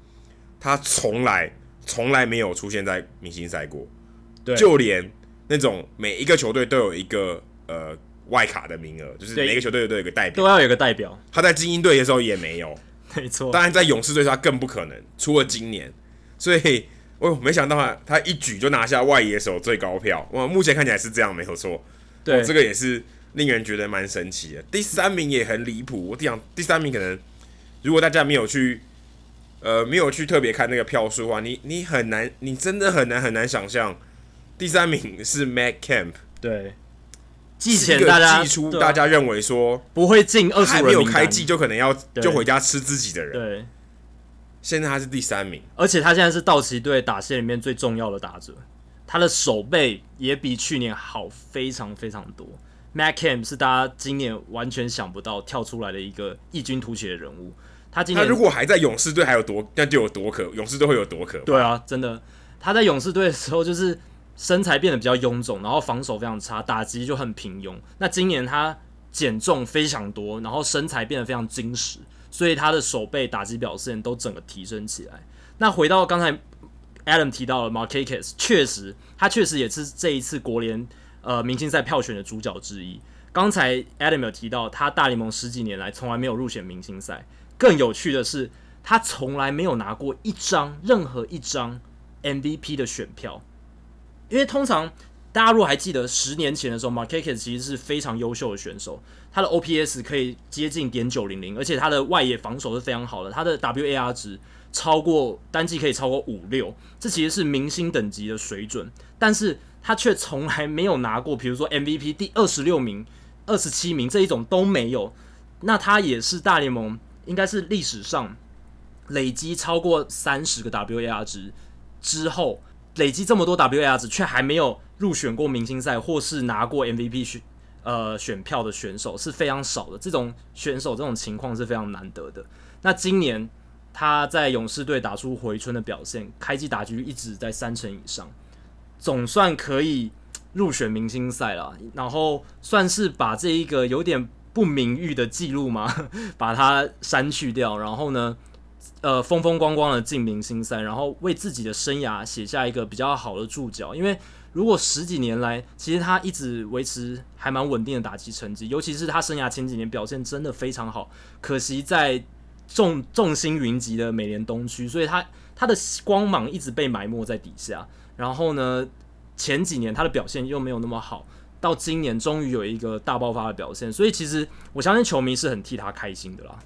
他从来从来没有出现在明星赛过，对，就连那种每一个球队都有一个呃外卡的名额，就是每个球队都有一个代表，都要有一个代表。他在精英队的时候也没有，没错。当然在勇士队他更不可能，除了今年。所以，哦，没想到他他一举就拿下外野手最高票。哇，目前看起来是这样，没有错。对，这个也是令人觉得蛮神奇的。第三名也很离谱。我讲第三名可能，如果大家没有去。呃，没有去特别看那个票数的话，你你很难，你真的很难很难想象，第三名是 Matt Kemp，对，季前大家季初大家认为说不会进二十，还没有开季就可能要就回家吃自己的人，对，现在他是第三名，而且他现在是道奇队打线里面最重要的打者，他的守备也比去年好非常非常多。Matt Kemp 是大家今年完全想不到跳出来的一个异军突起的人物。他今年他如果还在勇士队，还有多那就有多可，勇士队会有多可。对啊，真的，他在勇士队的时候就是身材变得比较臃肿，然后防守非常差，打击就很平庸。那今年他减重非常多，然后身材变得非常精实，所以他的手背、打击表现都整个提升起来。那回到刚才 Adam 提到了 Markakis，确实他确实也是这一次国联呃明星赛票选的主角之一。刚才 Adam 有提到，他大联盟十几年来从来没有入选明星赛。更有趣的是，他从来没有拿过一张任何一张 MVP 的选票。因为通常大家如果还记得十年前的时候，Markakis 其实是非常优秀的选手，他的 OPS 可以接近点九零零，而且他的外野防守是非常好的，他的 WAR 值超过单季可以超过五六，这其实是明星等级的水准。但是他却从来没有拿过，比如说 MVP 第二十六名。二十七名这一种都没有，那他也是大联盟应该是历史上累积超过三十个 WAR 值之后，累积这么多 WAR 值却还没有入选过明星赛或是拿过 MVP 选呃选票的选手是非常少的。这种选手这种情况是非常难得的。那今年他在勇士队打出回春的表现，开季打局一直在三成以上，总算可以。入选明星赛了，然后算是把这一个有点不名誉的记录嘛，[LAUGHS] 把它删去掉。然后呢，呃，风风光光的进明星赛，然后为自己的生涯写下一个比较好的注脚。因为如果十几年来，其实他一直维持还蛮稳定的打击成绩，尤其是他生涯前几年表现真的非常好。可惜在众 [LAUGHS] 众星云集的美联东区，所以他他的光芒一直被埋没在底下。然后呢，前几年他的表现又没有那么好，到今年终于有一个大爆发的表现，所以其实我相信球迷是很替他开心的啦。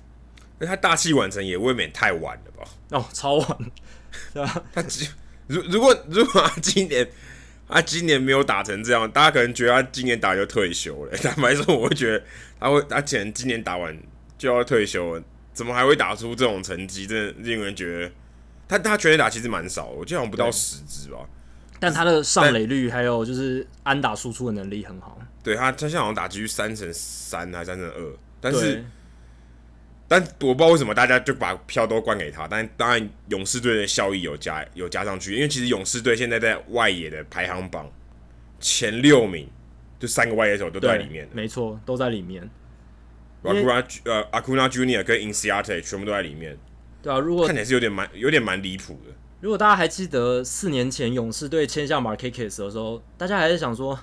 那他大器晚成也未免太晚了吧？哦，超晚，对吧？他如如果如果他今年他今年没有打成这样，大家可能觉得他今年打就退休了。坦白说，我会觉得他会他前今年打完就要退休了，怎么还会打出这种成绩？真的令人觉得他他全垒打其实蛮少，我记得好像不到十支吧。但他的上垒率还有就是安打输出的能力很好。对他，他现在好像打击率三成三还是三成二，但是，但我不知道为什么大家就把票都灌给他。但当然，勇士队的效益有加有加上去，因为其实勇士队现在在外野的排行榜前六名，就三个外野手都在里面。没错，都在里面。阿库纳呃阿库纳 Junior 跟 Inciarte 全部都在里面。对啊，如果看起来是有点蛮有点蛮离谱的。如果大家还记得四年前勇士队签下 Markakis 的时候，大家还是想说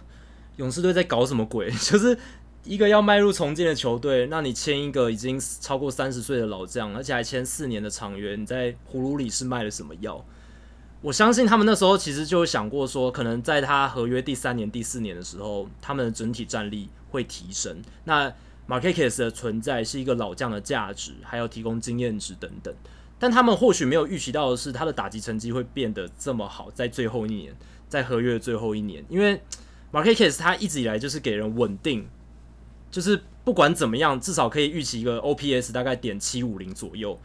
勇士队在搞什么鬼？[LAUGHS] 就是一个要迈入重建的球队，那你签一个已经超过三十岁的老将，而且还签四年的长约，你在葫芦里是卖了什么药？我相信他们那时候其实就想过说，可能在他合约第三年、第四年的时候，他们的整体战力会提升。那 Markakis 的存在是一个老将的价值，还有提供经验值等等。但他们或许没有预期到的是，他的打击成绩会变得这么好，在最后一年，在合约的最后一年，因为 Markakis 他一直以来就是给人稳定，就是不管怎么样，至少可以预期一个 OPS 大概点七五零左右，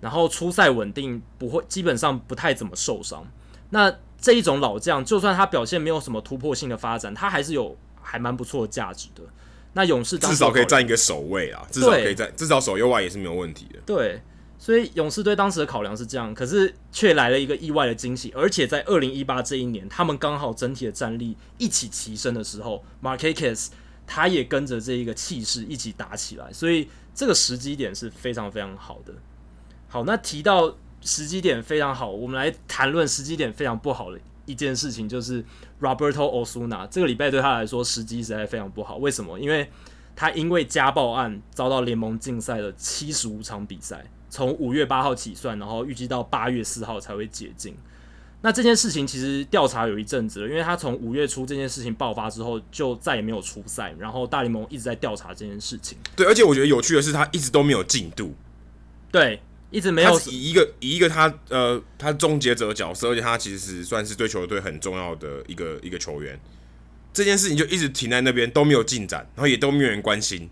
然后初赛稳定，不会基本上不太怎么受伤。那这一种老将，就算他表现没有什么突破性的发展，他还是有还蛮不错的价值的。那勇士至少可以占一个守卫啊，至少可以在至少守右外也是没有问题的。对。所以勇士队当时的考量是这样，可是却来了一个意外的惊喜，而且在二零一八这一年，他们刚好整体的战力一起提升的时候，Markakis 他也跟着这一个气势一起打起来，所以这个时机点是非常非常好的。好，那提到时机点非常好，我们来谈论时机点非常不好的一件事情，就是 Roberto Osuna 这个礼拜对他来说时机实在非常不好。为什么？因为他因为家暴案遭到联盟禁赛了七十五场比赛。从五月八号起算，然后预计到八月四号才会解禁。那这件事情其实调查有一阵子了，因为他从五月初这件事情爆发之后，就再也没有出赛。然后大联盟一直在调查这件事情。对，而且我觉得有趣的是，他一直都没有进度。对，一直没有。以一个以一个他呃，他终结者角色，而且他其实算是对球队很重要的一个一个球员。这件事情就一直停在那边，都没有进展，然后也都没有人关心。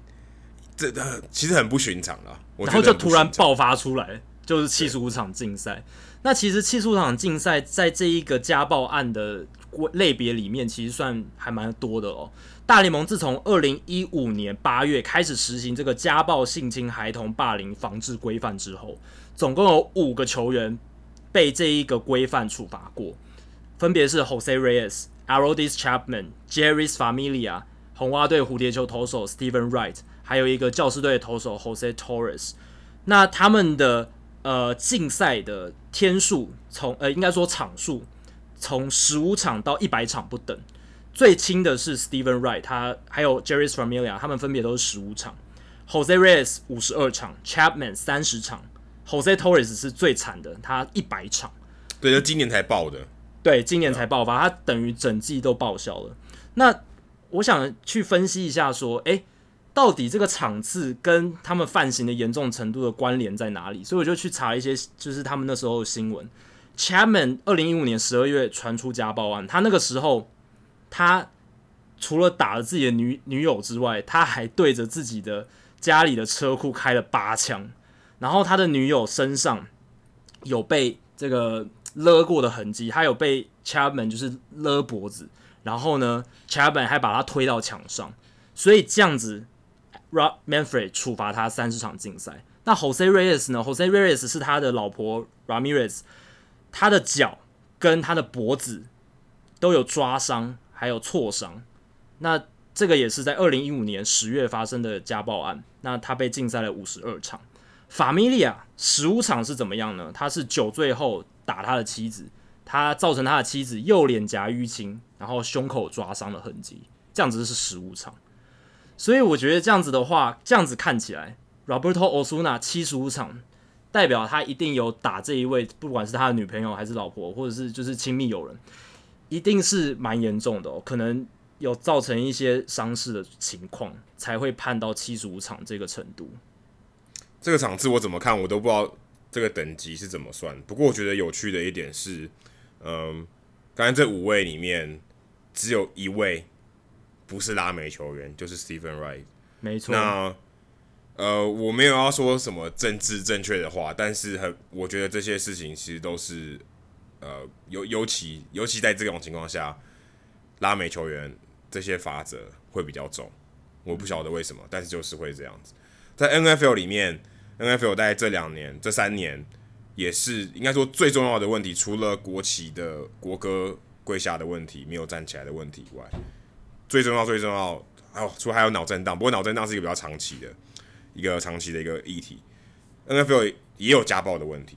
这其实很不寻常了，然后就突然爆发出来，就是七十五场竞赛。那其实七十五场竞赛在这一个家暴案的类别里面，其实算还蛮多的哦。大联盟自从二零一五年八月开始实行这个家暴、性侵孩童、霸凌防治规范之后，总共有五个球员被这一个规范处罚过，分别是 Jose Reyes、Aroldis Chapman、Jerry's Familia、红袜队蝴蝶球投手 Steven Wright。还有一个教师队的投手 Jose Torres，那他们的呃竞赛的天数从呃应该说场数从十五场到一百场不等，最轻的是 Steven Wright，他还有 Jerry s Familia，他们分别都是十五场，Jose Reyes 五十二场，Chapman 三十场，Jose Torres 是最惨的，他一百场。对，就今年才爆的。对，今年才爆发，他等于整季都报销了。那我想去分析一下，说，诶，到底这个场次跟他们犯行的严重程度的关联在哪里？所以我就去查一些，就是他们那时候的新闻。Chapman 二零一五年十二月传出家暴案，他那个时候，他除了打了自己的女女友之外，他还对着自己的家里的车库开了八枪，然后他的女友身上有被这个。勒过的痕迹，他有被 Chapman 就是勒脖子，然后呢，Chapman 还把他推到墙上，所以这样子，Rob Manfred 处罚他三十场禁赛。那 Jose Reyes 呢？Jose Reyes 是他的老婆 Ramirez，他的脚跟他的脖子都有抓伤，还有挫伤。那这个也是在二零一五年十月发生的家暴案。那他被禁赛了五十二场。Familia 十五场是怎么样呢？他是酒醉后。打他的妻子，他造成他的妻子右脸颊淤青，然后胸口抓伤的痕迹，这样子是十五场。所以我觉得这样子的话，这样子看起来，Roberto Osuna 七十五场，代表他一定有打这一位，不管是他的女朋友还是老婆，或者是就是亲密友人，一定是蛮严重的哦，可能有造成一些伤势的情况，才会判到七十五场这个程度。这个场次我怎么看，我都不知道。这个等级是怎么算？不过我觉得有趣的一点是，嗯，刚才这五位里面只有一位不是拉美球员，就是 Stephen Wright。没错。那呃，我没有要说什么政治正确的话，但是很，我觉得这些事情其实都是呃，尤尤其尤其在这种情况下，拉美球员这些法则会比较重。我不晓得为什么，但是就是会这样子。在 NFL 里面。NFL 在这两年、这三年也是应该说最重要的问题，除了国旗的国歌跪下的问题没有站起来的问题以外，最重要、最重要哦，除了还有脑震荡，不过脑震荡是一个比较长期的一个长期的一个议题。NFL 也有家暴的问题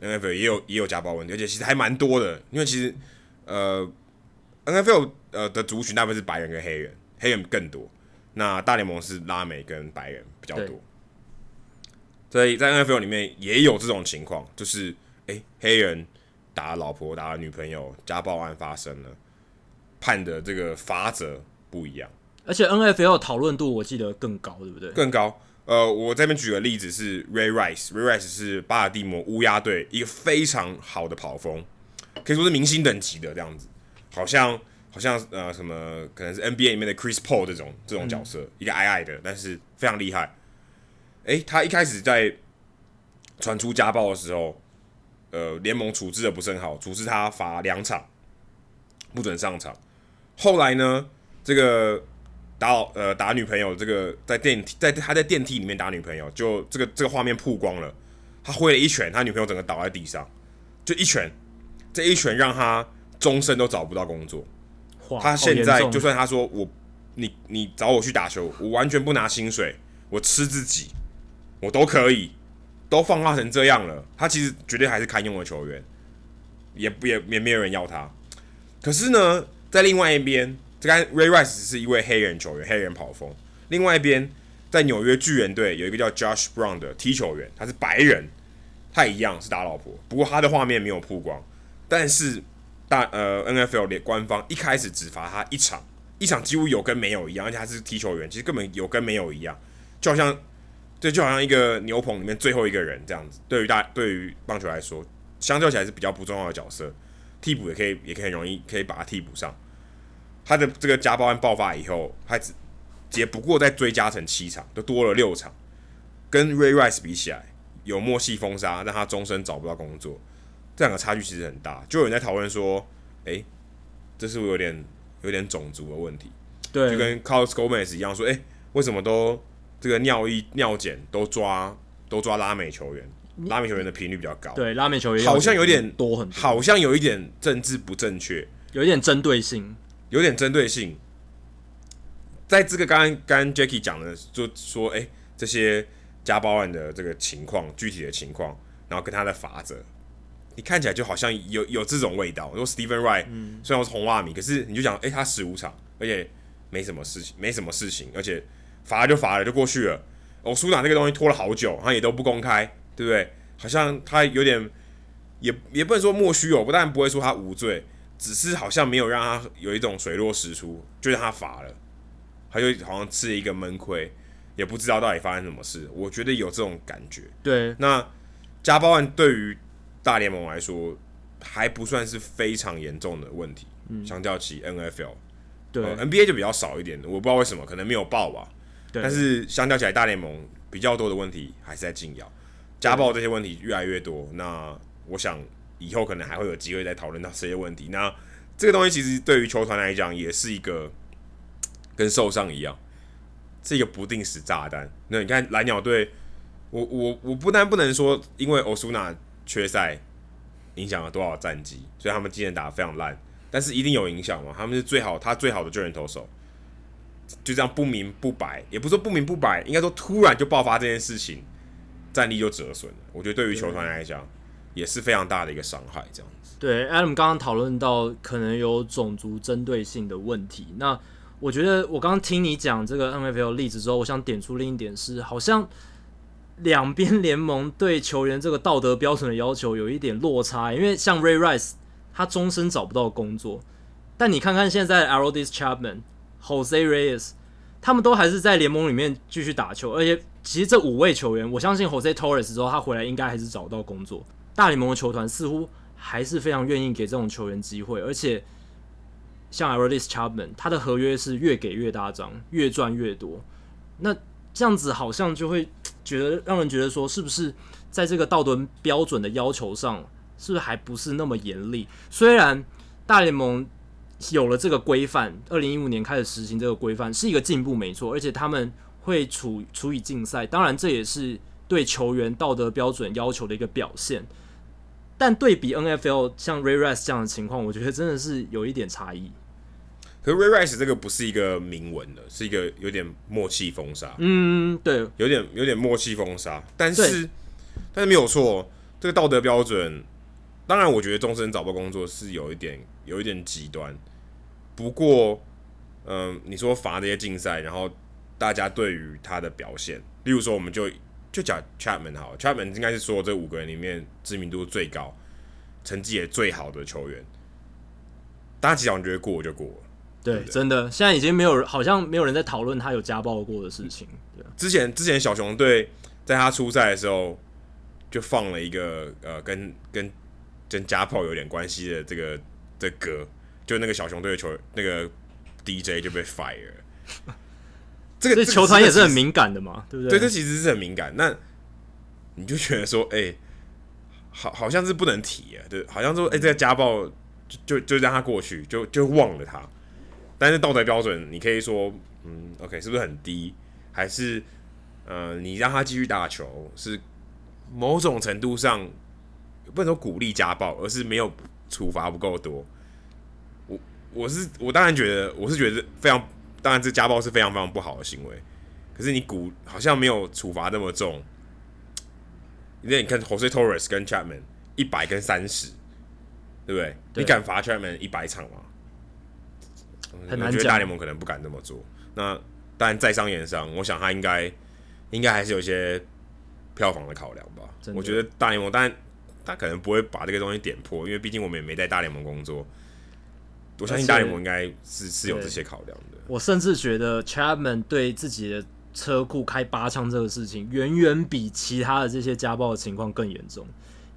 ，NFL 也有也有家暴问题，而且其实还蛮多的，因为其实呃 NFL 呃的族群大部分是白人跟黑人，黑人更多，那大联盟是拉美跟白人比较多。所以在 NFL 里面也有这种情况，就是诶、欸，黑人打老婆、打女朋友，家暴案发生了，判的这个罚则不一样。而且 NFL 讨论度我记得更高，对不对？更高。呃，我这边举个例子是 Ray Rice，Ray Rice 是巴尔的摩乌鸦队一个非常好的跑锋，可以说是明星等级的这样子，好像好像呃什么可能是 NBA 里面的 Chris Paul 这种这种角色，嗯、一个矮矮的，但是非常厉害。诶，他一开始在传出家暴的时候，呃，联盟处置的不是很好，处置他罚两场，不准上场。后来呢，这个打呃打女朋友，这个在电梯在他在电梯里面打女朋友，就这个这个画面曝光了，他挥了一拳，他女朋友整个倒在地上，就一拳，这一拳让他终身都找不到工作。他现在就算他说我你你找我去打球，我完全不拿薪水，我吃自己。我都可以，都放化成这样了，他其实绝对还是堪用的球员，也不也也没有人要他。可是呢，在另外一边，这个 Ray Rice 是一位黑人球员，黑人跑锋。另外一边，在纽约巨人队有一个叫 Josh Brown 的踢球员，他是白人，他一样是打老婆，不过他的画面没有曝光。但是大呃 NFL 的官方一开始只罚他一场，一场几乎有跟没有一样，而且他是踢球员，其实根本有跟没有一样，就好像。对，就好像一个牛棚里面最后一个人这样子。对于大，对于棒球来说，相较起来是比较不重要的角色。替补也可以，也可以很容易可以把他替补上。他的这个家暴案爆发以后，他只也不过再追加成七场，都多了六场。跟 Ray Rice 比起来，有默契封杀，让他终身找不到工作。这两个差距其实很大。就有人在讨论说，诶，这是不是有点有点种族的问题？对，就跟 Carlos Gomez 一样，说，诶，为什么都？这个尿意尿检都抓都抓拉美球员，拉美球员的频率比较高。对，拉美球员好像有点多很多，好像有一点政治不正确，有一点针对性，有点针对性。在这个刚刚刚 Jackie 讲的，就说哎，这些家暴案的这个情况，具体的情况然后跟他的罚则，你看起来就好像有有这种味道。如果 Stephen Wright、嗯、虽然我是红袜迷，可是你就讲，哎、欸，他十五场，而且没什么事情，没什么事情，而且罚了就罚了，就过去了。我苏打这个东西拖了好久，他也都不公开，对不对？好像他有点，也也不能说莫须有，不但不会说他无罪，只是好像没有让他有一种水落石出，就让他罚了，他就好像吃了一个闷亏。也不知道到底发生什么事，我觉得有这种感觉。对，那家暴案对于大联盟来说还不算是非常严重的问题，嗯，相较起 NFL，对，呃，NBA 就比较少一点，我不知道为什么，可能没有报吧。对，但是相较起来，大联盟比较多的问题还是在禁药，家暴这些问题越来越多。那我想以后可能还会有机会再讨论到这些问题。那这个东西其实对于球团来讲也是一个跟受伤一样。是一个不定时炸弹。那你看蓝鸟队，我我我不但不能说因为欧苏纳缺赛影响了多少战绩，所以他们今年打得非常烂，但是一定有影响嘛？他们是最好他最好的救援投手，就这样不明不白，也不说不明不白，应该说突然就爆发这件事情，战力就折损了。我觉得对于球团来讲也是非常大的一个伤害。这样子，对，Adam 刚刚讨论到可能有种族针对性的问题，那。我觉得我刚刚听你讲这个 NFL 例子之后，我想点出另一点是，好像两边联盟对球员这个道德标准的要求有一点落差。因为像 Ray Rice，他终身找不到工作，但你看看现在 Aroldis Chapman、Jose Reyes，他们都还是在联盟里面继续打球。而且，其实这五位球员，我相信 Jose Torres 之后他回来应该还是找到工作。大联盟的球团似乎还是非常愿意给这种球员机会，而且。像 Aroldis Chapman，他的合约是越给越大张，越赚越多。那这样子好像就会觉得让人觉得说，是不是在这个道德标准的要求上，是不是还不是那么严厉？虽然大联盟有了这个规范，二零一五年开始实行这个规范是一个进步，没错。而且他们会处处以禁赛，当然这也是对球员道德标准要求的一个表现。但对比 NFL 像 Ray Rice 这样的情况，我觉得真的是有一点差异。可是 Ray Rice 这个不是一个明文的，是一个有点默契封杀。嗯，对，有点有点默契封杀。但是但是没有错，这个道德标准，当然我觉得终身找不到工作是有一点有一点极端。不过，嗯、呃，你说罚这些竞赛，然后大家对于他的表现，例如说我们就。就讲 Chapman 好，Chapman 应该是说这五个人里面知名度最高、成绩也最好的球员。大家其实我觉得过就过了，对，对对真的，现在已经没有人，好像没有人在讨论他有家暴过的事情。对，之前之前小熊队在他出赛的时候就放了一个呃跟跟跟家暴有点关系的这个的歌，就那个小熊队的球那个 DJ 就被 fire。这个球团也是很敏感的嘛，对不对？对，这其实是很敏感。那你就觉得说，哎、欸，好，好像是不能提啊，对，好像说，哎、欸，这个家暴就就就让他过去，就就忘了他。但是道德标准，你可以说，嗯，OK，是不是很低？还是，呃，你让他继续打球，是某种程度上不能说鼓励家暴，而是没有处罚不够多。我我是我当然觉得，我是觉得非常。当然，这家暴是非常非常不好的行为。可是你鼓好像没有处罚那么重。因为你看，Jose Torres 跟 Chapman 一百跟三十，对不对？对，你敢罚 Chapman 一百场吗？很难讲。我觉得大联盟可能不敢这么做。那当然，在商言商，我想他应该应该还是有一些票房的考量吧。我觉得大联盟，当然他可能不会把这个东西点破，因为毕竟我们也没在大联盟工作。我相信大联盟应该是是，有这些考量的。我甚至觉得 Chapman 对自己的车库开八枪这个事情，远远比其他的这些家暴的情况更严重。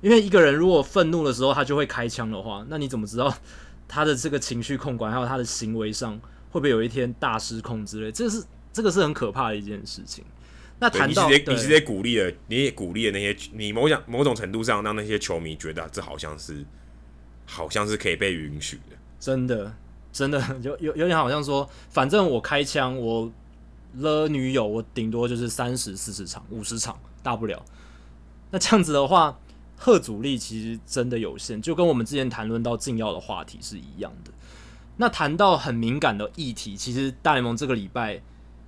因为一个人如果愤怒的时候他就会开枪的话，那你怎么知道他的这个情绪控管还有他的行为上会不会有一天大失控之类？这是这个是很可怕的一件事情。那谈到你直接你直接鼓励了，你也鼓励了那些你某种某种程度上让那些球迷觉得这好像是好像是可以被允许的。真的，真的有有有点好像说，反正我开枪，我勒女友，我顶多就是三十四十场、五十场，大不了。那这样子的话，贺阻力其实真的有限，就跟我们之前谈论到禁药的话题是一样的。那谈到很敏感的议题，其实大联盟这个礼拜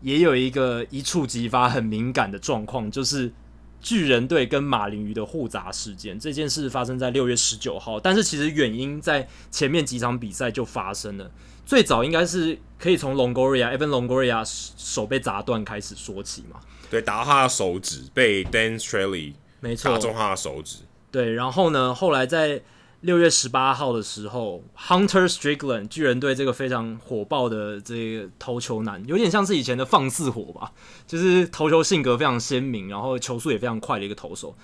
也有一个一触即发、很敏感的状况，就是巨人队跟马林鱼的互砸事件。这件事发生在六月十九号，但是其实原因在前面几场比赛就发生了。最早应该是可以从 Longoria Evan Longoria 手被砸断开始说起嘛？对，打到他的手指，被 Dan Straily 没错打中他的手指。对，然后呢，后来在六月十八号的时候，Hunter Strickland 巨人队这个非常火爆的这个投球男，有点像是以前的放肆火吧，就是投球性格非常鲜明，然后球速也非常快的一个投手。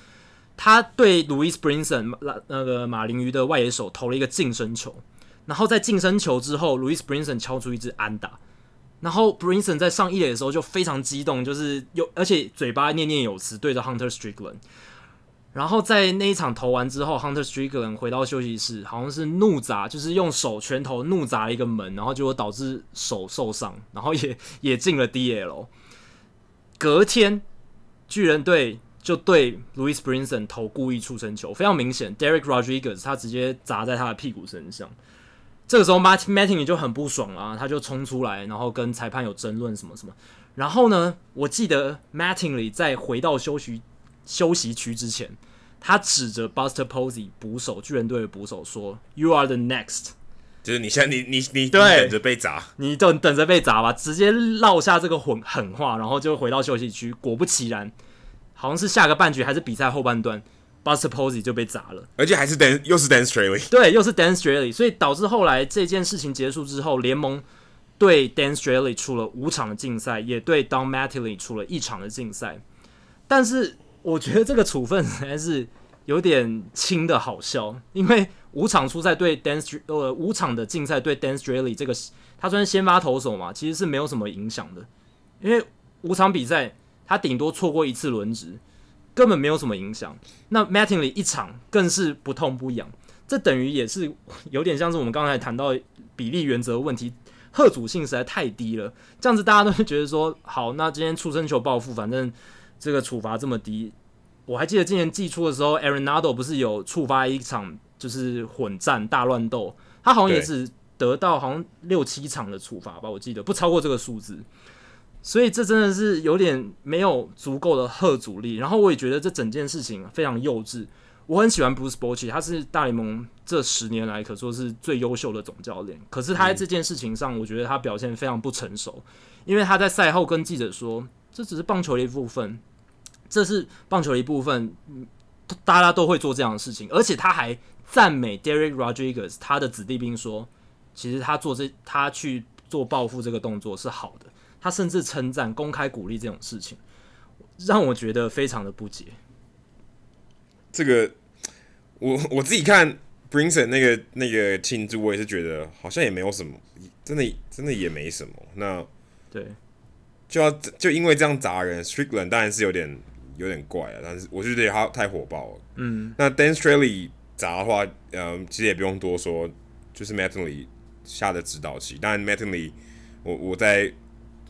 他对 Louis Brinson 那个马林鱼的外野手投了一个近身球，然后在近身球之后，Louis Brinson 敲出一支安打，然后 Brinson 在上一垒的时候就非常激动，就是有而且嘴巴念念有词对着 Hunter Strickland。然后在那一场投完之后，Hunter Strickland 回到休息室，好像是怒砸，就是用手拳头怒砸了一个门，然后结果导致手受伤，然后也 [LAUGHS] 也进了 DL。隔天，巨人队就对 Louis Brinson 投故意触身球，非常明显，Derek Rodriguez 他直接砸在他的屁股身上。这个时候，Martin Mattingly 就很不爽啊，他就冲出来，然后跟裁判有争论什么什么。然后呢，我记得 Mattingly 在回到休息。休息区之前，他指着 Buster Posey 捕手，巨人队的捕手说：“You are the next。”就是你现在你你你对等着被砸，你等等着被砸吧，直接落下这个狠狠话，然后就回到休息区。果不其然，好像是下个半局还是比赛后半段，Buster Posey 就被砸了，而且还是 Dan 又是 Dan Straily，对，又是 Dan Straily，所以导致后来这件事情结束之后，联盟对 Dan Straily 出了五场的禁赛，也对 Don Mattingly 出了一场的禁赛，但是。我觉得这个处分还是有点轻的好笑，因为五场出赛对 Dance 呃五场的竞赛对 Dan Straily 这个他虽然先发投手嘛，其实是没有什么影响的，因为五场比赛他顶多错过一次轮值，根本没有什么影响。那 Mattingly 一场更是不痛不痒，这等于也是有点像是我们刚才谈到比例原则的问题，吓阻性实在太低了，这样子大家都会觉得说好，那今天出生球报复，反正。这个处罚这么低，我还记得今年季初的时候，Arenado 不是有触发一场就是混战大乱斗，他好像也只得到好像六七场的处罚吧，我记得不超过这个数字，所以这真的是有点没有足够的贺阻力。然后我也觉得这整件事情非常幼稚。我很喜欢 Bruce b o c h 他是大联盟这十年来可说是最优秀的总教练，可是他在这件事情上，我觉得他表现非常不成熟，因为他在赛后跟记者说，这只是棒球的一部分。这是棒球的一部分，大家都会做这样的事情，而且他还赞美 Derek Rodriguez 他的子弟兵说，其实他做这他去做报复这个动作是好的，他甚至称赞、公开鼓励这种事情，让我觉得非常的不解。这个我我自己看 Brinson 那个那个庆祝，我也是觉得好像也没有什么，真的真的也没什么。那对，就要就因为这样砸人，Strickland 当然是有点。有点怪啊，但是我就觉得他太火爆了。嗯，那 Dan Straily 砸的话，嗯，其实也不用多说，就是 Mattingly 下的指导棋。当然 Mattingly，我我在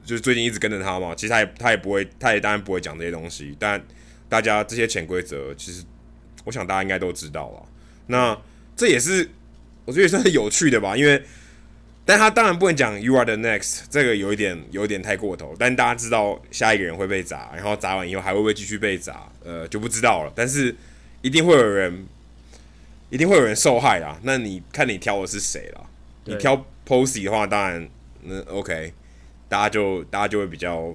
就是最近一直跟着他嘛，其实他也他也不会，他也当然不会讲这些东西。但大家这些潜规则，其实我想大家应该都知道了。那这也是我觉得是有趣的吧，因为。但他当然不能讲 “You are the next”，这个有一点有一点太过头。但大家知道下一个人会被砸，然后砸完以后还会不会继续被砸，呃，就不知道了。但是一定会有人，一定会有人受害啦。那你看你挑的是谁啦？你挑 Posey 的话，当然那 OK，大家就大家就会比较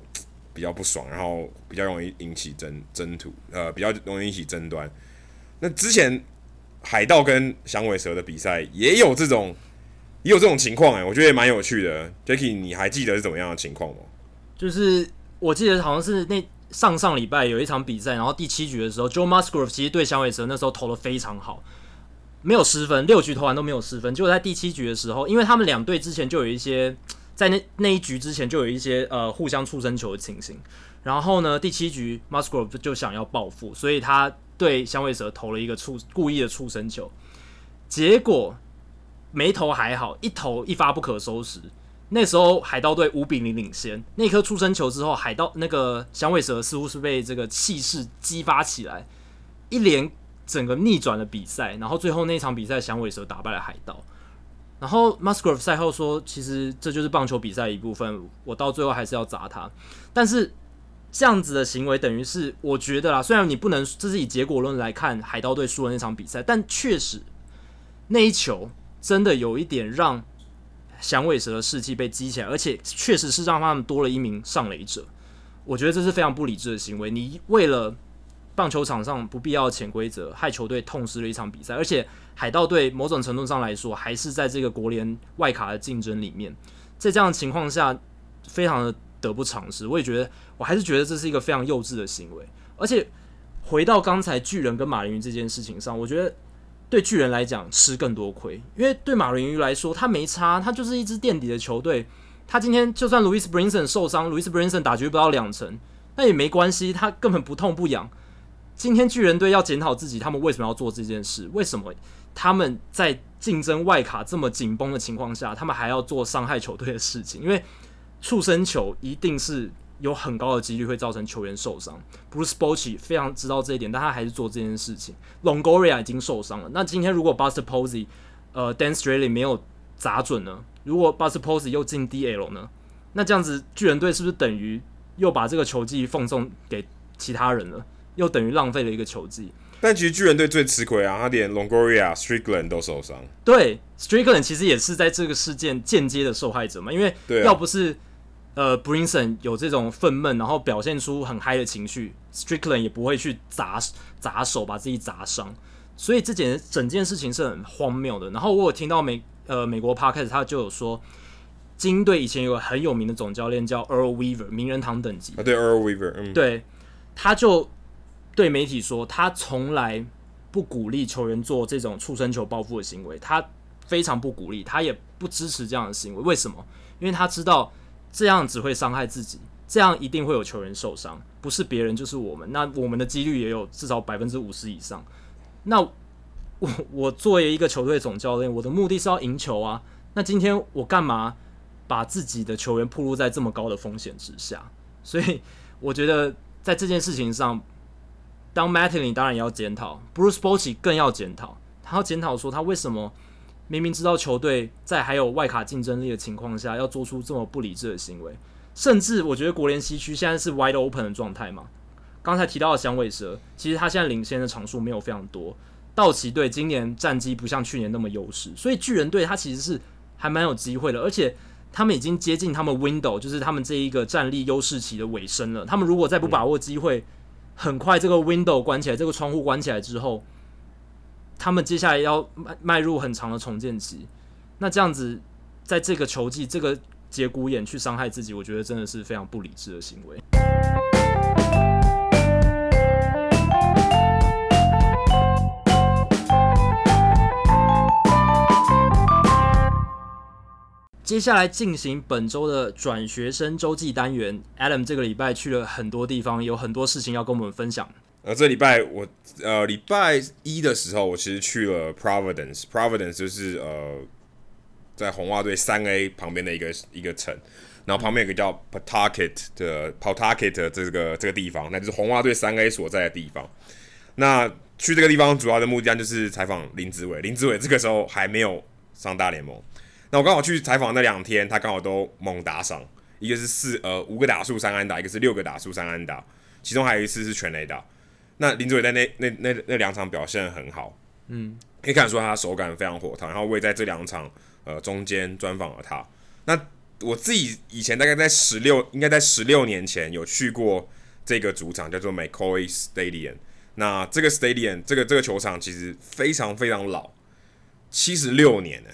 比较不爽，然后比较容易引起争争突，呃，比较容易引起争端。那之前海盗跟响尾蛇的比赛也有这种。也有这种情况哎、我觉得也蛮有趣的。Jacky，你还记得是怎么样的情况吗？就是我记得好像是那上上礼拜有一场比赛，然后第七局的时候，Joe Musgrove 其实对响尾蛇那时候投的非常好，没有失分，六局投完都没有失分。结果在第七局的时候，因为他们两队之前就有一些在那那一局之前就有一些呃互相触身球的情形，然后呢，第七局 Musgrove 就想要报复，所以他对响尾蛇投了一个触故意的触身球，结果。没投还好，一投一发不可收拾。那时候海盗队五比零领先，那颗出生球之后，海盗那个响尾蛇似乎是被这个气势激发起来，一连整个逆转了比赛。然后最后那场比赛，响尾蛇打败了海盗。然后 Musgrove 赛后说：“其实这就是棒球比赛一部分，我到最后还是要砸他。”但是这样子的行为等于是我觉得啦，虽然你不能这是以结果论来看海盗队输了那场比赛，但确实那一球真的有一点让响尾蛇的士气被激起来，而且确实是让他们多了一名上垒者。我觉得这是非常不理智的行为。你为了棒球场上不必要的潜规则，害球队痛失了一场比赛，而且海盗队某种程度上来说还是在这个国联外卡的竞争里面。在这样的情况下，非常的得不偿失。我也觉得，我还是觉得这是一个非常幼稚的行为。而且回到刚才巨人跟马林鱼这件事情上，我觉得对巨人来讲吃更多亏，因为对马林鱼来说，他没差，他就是一支垫底的球队。他今天就算 Louis Brinson 受伤，Louis Brinson 打局不到两成，那也没关系，他根本不痛不痒。今天巨人队要检讨自己，他们为什么要做这件事？为什么他们在竞争外卡这么紧绷的情况下，他们还要做伤害球队的事情？因为触身球一定是有很高的几率会造成球员受伤。Bruce Bochy 非常知道这一点，但他还是做这件事情。Longoria 已经受伤了，那今天如果 Buster Posey 呃 Dan Straily 没有砸准呢？如果 Buster Posey 又进 DL 呢？那这样子巨人队是不是等于又把这个球技奉送给其他人了？又等于浪费了一个球技？但其实巨人队最吃亏啊，他连 Longoria、Strickland 都受伤。对，Strickland 其实也是在这个事件间接的受害者嘛，因为要不是、啊、呃 Brinson 有这种愤懑，然后表现出很嗨的情绪，Strickland 也不会去砸砸手把自己砸伤。所以这件整件事情是很荒谬的。然后我有听到美呃美国 Podcast 他就有说，金队以前有个很有名的总教练叫 Earl Weaver，名人堂等级啊，对 Earl Weaver，嗯，对，他就对媒体说，他从来不鼓励球员做这种触身球报复的行为，他非常不鼓励，他也不支持这样的行为。为什么？因为他知道这样只会伤害自己，这样一定会有球员受伤，不是别人就是我们，那我们的几率也有至少百分之五十以上。那我我作为一个球队总教练，我的目的是要赢球啊。那今天我干嘛把自己的球员暴露在这么高的风险之下？所以我觉得在这件事情上，当 Matting 当然也要检讨，Bruce b o c h 更要检讨。他要检讨说，他为什么明明知道球队在还有外卡竞争力的情况下，要做出这么不理智的行为？甚至我觉得国联西区现在是 wide open 的状态嘛。刚才提到的响尾蛇，其实他现在领先的场数没有非常多。道奇队今年战绩不像去年那么优势，所以巨人队他其实是还蛮有机会的，而且他们已经接近他们 window，就是他们这一个战力优势期的尾声了。他们如果再不把握机会，很快这个 window 关起来，这个窗户关起来之后，他们接下来要迈迈入很长的重建期。那这样子，在这个球季这个节骨眼去伤害自己，我觉得真的是非常不理智的行为。接下来进行本周的转学生周记单元，Adam 这个礼拜去了很多地方，有很多事情要跟我们分享。呃，这礼拜我呃礼拜一的时候，我其实去了 Providence，Providence 就是呃在红袜队三 A 旁边的一个一个城，然后旁边有个叫 Pawtucket 的 Pawtucket 这个这个地方，那就是红袜队三 A 所在的地方。那去这个地方主要的目的就是采访林子伟，林子伟这个时候还没有上大联盟。那我刚好去采访那两天，他刚好都猛打赏，一个是四呃五个打数三安打，一个是六个打数三安打，其中还有一次是全垒打。那林子伟在那那那那两场表现很好，嗯，可以看得出他手感非常火烫。然后我也在这两场呃中间专访了他。那我自己以前大概在十六，应该在十六年前有去过这个主场，叫做 McCoy Stadium。那这个 Stadium 这个这个球场其实非常非常老，七十六年了。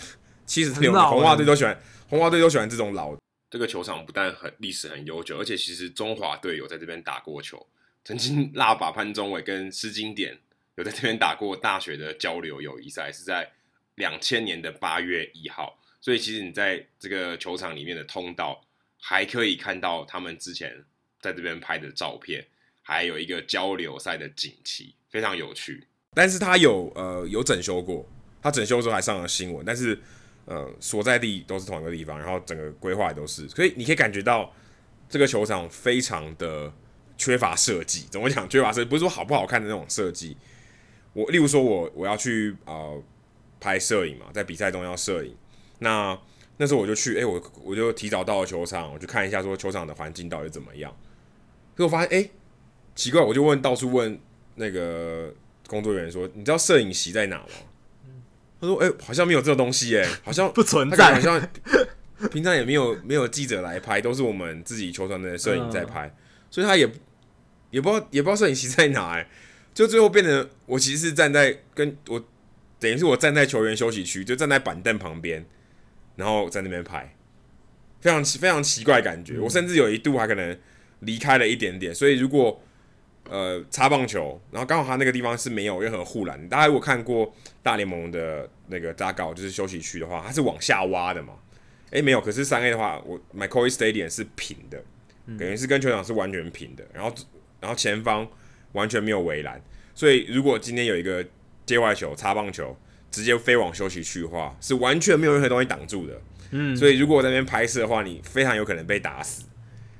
七十六年，红袜队都喜欢，红袜队都喜欢这种老。这个球场不但很历史很悠久，而且其实中华队有在这边打过球。曾经辣把潘宗伟跟施金典有在这边打过大学的交流友谊赛，是在两千年的八月一号。所以其实你在这个球场里面的通道，还可以看到他们之前在这边拍的照片，还有一个交流赛的锦旗，非常有趣。但是他有呃有整修过，他整修的时候还上了新闻，但是。呃，所在地都是同一个地方，然后整个规划也都是，所以你可以感觉到这个球场非常的缺乏设计。怎么讲？缺乏设计不是说好不好看的那种设计。我例如说我我要去呃拍摄影嘛，在比赛中要摄影，那那时候我就去，哎、欸，我我就提早到了球场，我去看一下说球场的环境到底怎么样。结果发现，哎、欸，奇怪，我就问到处问那个工作人员说，你知道摄影席在哪吗？他说，哎、欸，好像没有这个东西、欸，哎，好像 [LAUGHS] 不存在，好像平常也没有没有记者来拍，都是我们自己球团的摄影在拍，嗯、所以他也也不知道也不知道摄影席在哪、欸，哎，[LAUGHS] 就最后变成我其实是站在跟我等于是我站在球员休息区，就站在板凳旁边，然后在那边拍。非常奇非常奇怪的感觉，我甚至有一度还可能离开了一点点，所以如果呃擦棒球，然后刚好他那个地方是没有任何护栏，大家如果看过大联盟的那个 dugout 就是休息区的话，它是往下挖的嘛？诶、欸，没有，可是三 A 的话，我 m y c o y Stadium 是平的，等于是跟球场是完全平的，然后然后前方完全没有围栏，所以如果今天有一个界外球擦棒球直接飞往休息区的话，是完全没有任何东西挡住的。嗯，所以如果我在那边拍摄的话，你非常有可能被打死，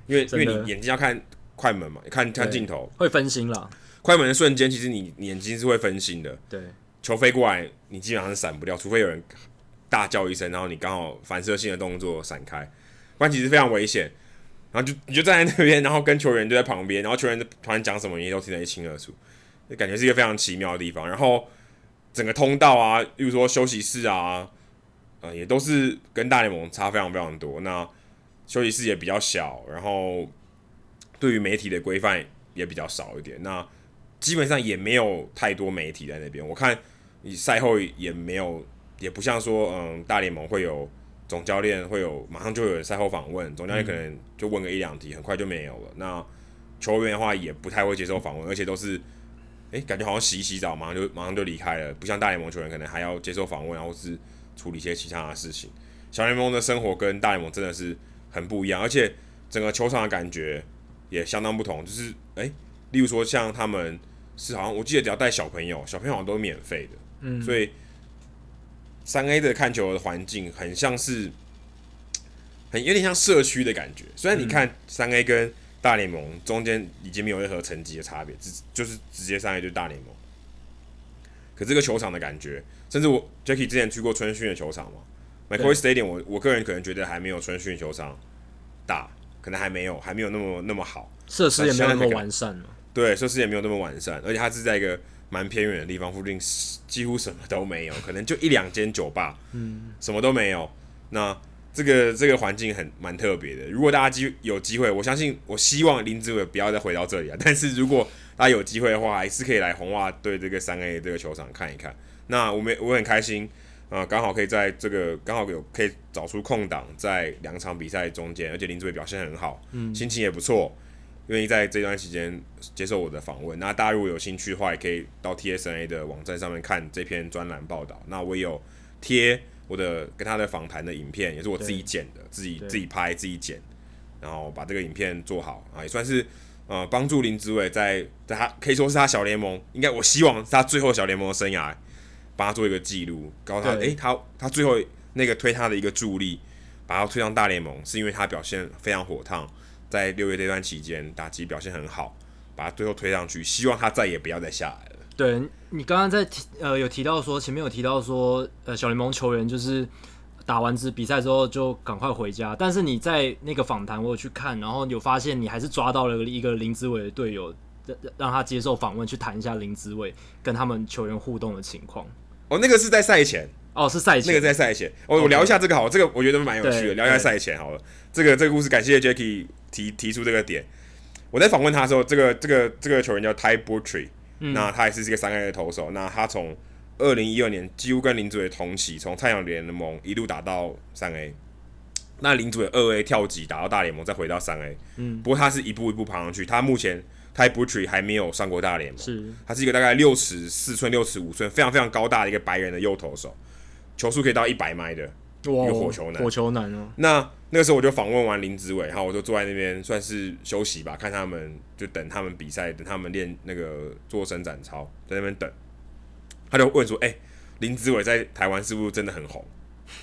因为因为你眼睛要看快门嘛，看看镜头会分心了。快门的瞬间，其实你，你眼睛是会分心的。对，球飞过来，你基本上是闪不掉，除非有人大叫一声，然后你刚好反射性的动作闪开，不然其实非常危险。然后就你就站在那边，然后跟球员就在旁边，然后球员突然讲什么，你都听得一清二楚，就感觉是一个非常奇妙的地方。然后整个通道啊，例如说休息室啊。呃，也都是跟大联盟差非常非常多。那休息室也比较小，然后对于媒体的规范也比较少一点。那基本上也没有太多媒体在那边。我看你赛后也没有，也不像说，嗯，大联盟会有总教练会有马上就有赛后访问，总教练可能就问个一两题，很快就没有了。那球员的话也不太会接受访问，而且都是，诶，感觉好像洗一洗澡，马上就马上就离开了，不像大联盟球员可能还要接受访问，然后是。处理一些其他的事情，小联盟的生活跟大联盟真的是很不一样，而且整个球场的感觉也相当不同。就是，诶、欸，例如说像他们是好像我记得只要带小朋友，小朋友好像都是免费的，嗯，所以三 A 的看球的环境很像是很有点像社区的感觉。虽然你看三 A 跟大联盟中间已经没有任何层级的差别，直就是直接三 A 就是大联盟，可这个球场的感觉。甚至我 Jacky 之前去过春训的球场嘛，McCoy Stadium，我我个人可能觉得还没有春训球场大，可能还没有，还没有那么那么好，设施也没有那么完善。对，设施也没有那么完善，而且它是在一个蛮偏远的地方，附近几乎什么都没有，可能就一两间酒吧，嗯，什么都没有。那这个这个环境很蛮特别的。如果大家机有机会，我相信，我希望林子伟不要再回到这里啊。[LAUGHS] 但是如果大家有机会的话，还是可以来红袜队这个三 A 这个球场看一看。那我们我很开心啊，刚好可以在这个刚好有可以找出空档，在两场比赛中间，而且林志伟表现很好，嗯，心情也不错，愿意在这段时间接受我的访问。那大家如果有兴趣的话，也可以到 TSNA 的网站上面看这篇专栏报道。那我也有贴我的跟他的访谈的影片，也是我自己剪的，自己自己拍自己剪，然后把这个影片做好啊，也算是呃帮助林志伟在在他可以说是他小联盟，应该我希望是他最后小联盟的生涯。帮他做一个记录，告诉他，诶、欸，他他最后那个推他的一个助力，把他推上大联盟，是因为他表现非常火烫，在六月这段期间打击表现很好，把他最后推上去，希望他再也不要再下来了。对，你刚刚在提呃有提到说，前面有提到说，呃小联盟球员就是打完这比赛之后就赶快回家，但是你在那个访谈我有去看，然后有发现你还是抓到了一个林子伟的队友，让让他接受访问，去谈一下林子伟跟他们球员互动的情况。哦，那个是在赛前哦，是赛前，那个在赛前。哦我聊一下这个好，这个我觉得蛮有趣的，聊一下赛前好了。这个这个故事，感谢 Jacky 提提出这个点。我在访问他的时候，这个这个这个球员叫 Ty Buttrey，嗯，那他也是这个三 A 的投手。那他从二零一二年几乎跟林主伟同期，从太阳联盟一路打到三 A。那林主伟二 A 跳级打到大联盟，再回到三 A。嗯，不过他是一步一步爬上去，他目前。Ty Buttrey 还没有上过大联盟，是，他是一个大概六尺四寸、六尺五寸，非常非常高大的一个白人的右投手，球速可以到一百迈的一个火球男，火球男哦。那那个时候我就访问完林子伟，然后我就坐在那边算是休息吧，看他们就等他们比赛，等他们练那个做伸展操，在那边等。他就问说：“哎、欸，林子伟在台湾是不是真的很红？”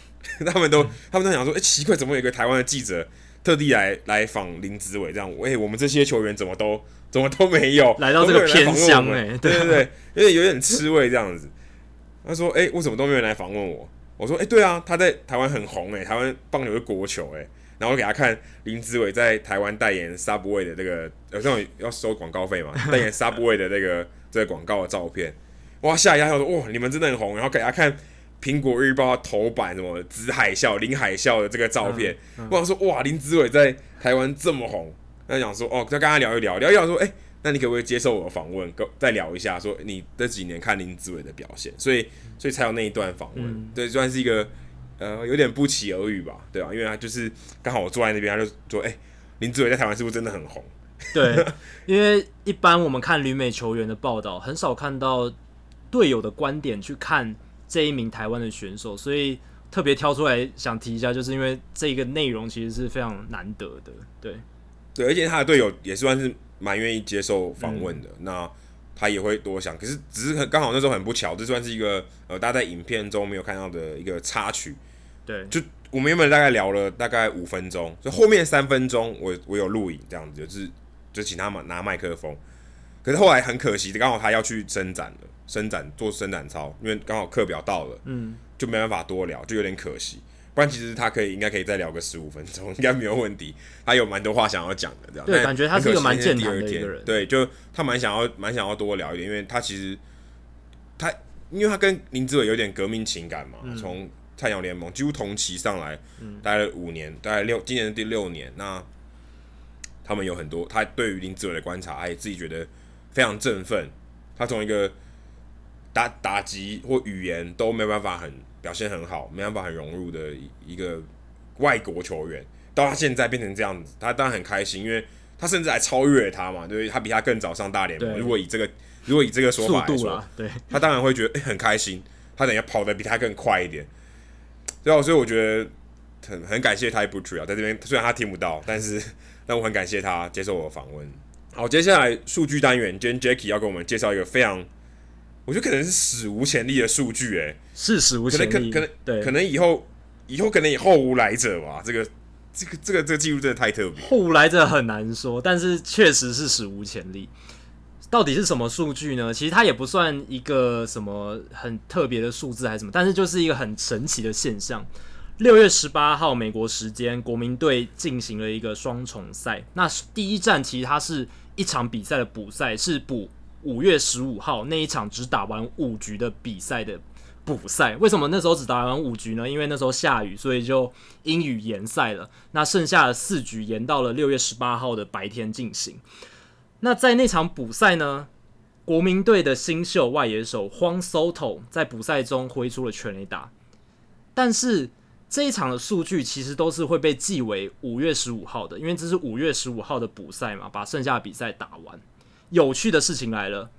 [LAUGHS] 他们都他们都想说：“哎、欸，奇怪，怎么有一个台湾的记者特地来来访林子伟？这样，哎、欸，我们这些球员怎么都？”怎么都没有来到这个偏乡哎，对对对，有点有点吃味这样子。他说：“哎、欸，为什么都没有人来访问我？”我说：“哎、欸，对啊，他在台湾很红哎、欸，台湾棒球是国球哎、欸。然后我给他看林志伟在台湾代言 Subway 的这个，有这种要收广告费嘛？[LAUGHS] 代言 Subway 的那个这个广告的照片，哇，吓一跳，说哇，你们真的很红。然后给他看苹果日报头版什么紫海啸、林海啸的这个照片，嗯嗯、我想说哇，林志伟在台湾这么红，那想说哦，再跟他聊一聊，聊一聊说，哎、欸，那你可不可以接受我的访问？跟再聊一下，说你这几年看林志伟的表现，所以所以才有那一段访问，嗯、对，算是一个。呃，有点不期而遇吧，对吧、啊？因为他就是刚好我坐在那边，他就说：“哎、欸，林志伟在台湾是不是真的很红？”对，因为一般我们看旅美球员的报道，很少看到队友的观点去看这一名台湾的选手，所以特别挑出来想提一下，就是因为这个内容其实是非常难得的。对，对，而且他的队友也算是蛮愿意接受访问的。嗯、那他也会多想，可是只是刚好那时候很不巧，这算是一个呃，大家在影片中没有看到的一个插曲。对，就我们原本大概聊了大概五分钟，就后面三分钟我我有录影这样子，就是就请他们拿麦克风。可是后来很可惜的，刚好他要去伸展了，伸展做伸展操，因为刚好课表到了，嗯，就没办法多聊，就有点可惜。不然其实他可以应该可以再聊个十五分钟，应该没有问题。他有蛮多话想要讲的，这样。对，感觉他是一个蛮健谈的一个人。对，就他蛮想要蛮想要多聊一点，因为他其实他因为他跟林志伟有点革命情感嘛，从、嗯。菜鸟联盟几乎同期上来，待了五年，大概六，今年的第六年。那他们有很多，他对于林志伟的观察，他也自己觉得非常振奋。他从一个打打击或语言都没办法很表现很好，没办法很融入的一个外国球员，到他现在变成这样子，他当然很开心，因为他甚至还超越了他嘛，对，他比他更早上大联盟。如果以这个如果以这个说法来说，对，他当然会觉得、欸、很开心，他等下跑得比他更快一点。对啊，所以我觉得很很感谢 Ty Buttrell 啊，在这边虽然他听不到，但是 [LAUGHS] 但我很感谢他接受我的访问。好，接下来数据单元，今天 Jacky 要给我们介绍一个非常，我觉得可能是史无前例的数据，诶，是史无前例，可能可能对，可能以后以后可能以后无来者吧，这个这个这个这个记录真的太特别，后无来者很难说，但是确实是史无前例。到底是什么数据呢？其实它也不算一个什么很特别的数字还是什么，但是就是一个很神奇的现象。六月十八号美国时间，国民队进行了一个双重赛。那第一站其实它是一场比赛的补赛，是补五月十五号那一场只打完五局的比赛的补赛。为什么那时候只打完五局呢？因为那时候下雨，所以就阴雨延赛了。那剩下的四局延到了六月十八号的白天进行。那在那场补赛呢，国民队的新秀外野手 Juan Soto 在补赛中挥出了全垒打，但是这一场的数据其实都是会被记为五月十五号的，因为这是五月十五号的补赛嘛，把剩下的比赛打完。有趣的事情来了，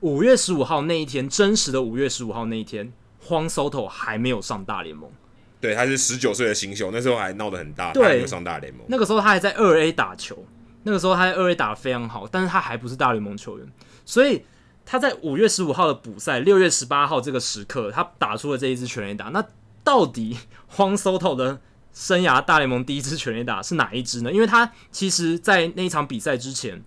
五月十五号那一天，真实的五月十五号那一天，Juan Soto 还没有上大联盟。对，他是十九岁的新秀，那时候还闹得很大，对，他还没有上大联盟。那个时候他还在二 A 打球。那个时候他在二 A 打得非常好，但是他还不是大联盟球员，所以他在五月十五号的补赛，六月十八号这个时刻，他打出了这一支全垒打。那到底 Juan Soto 的生涯大联盟第一支全垒打是哪一支呢？因为他其实，在那一场比赛之前，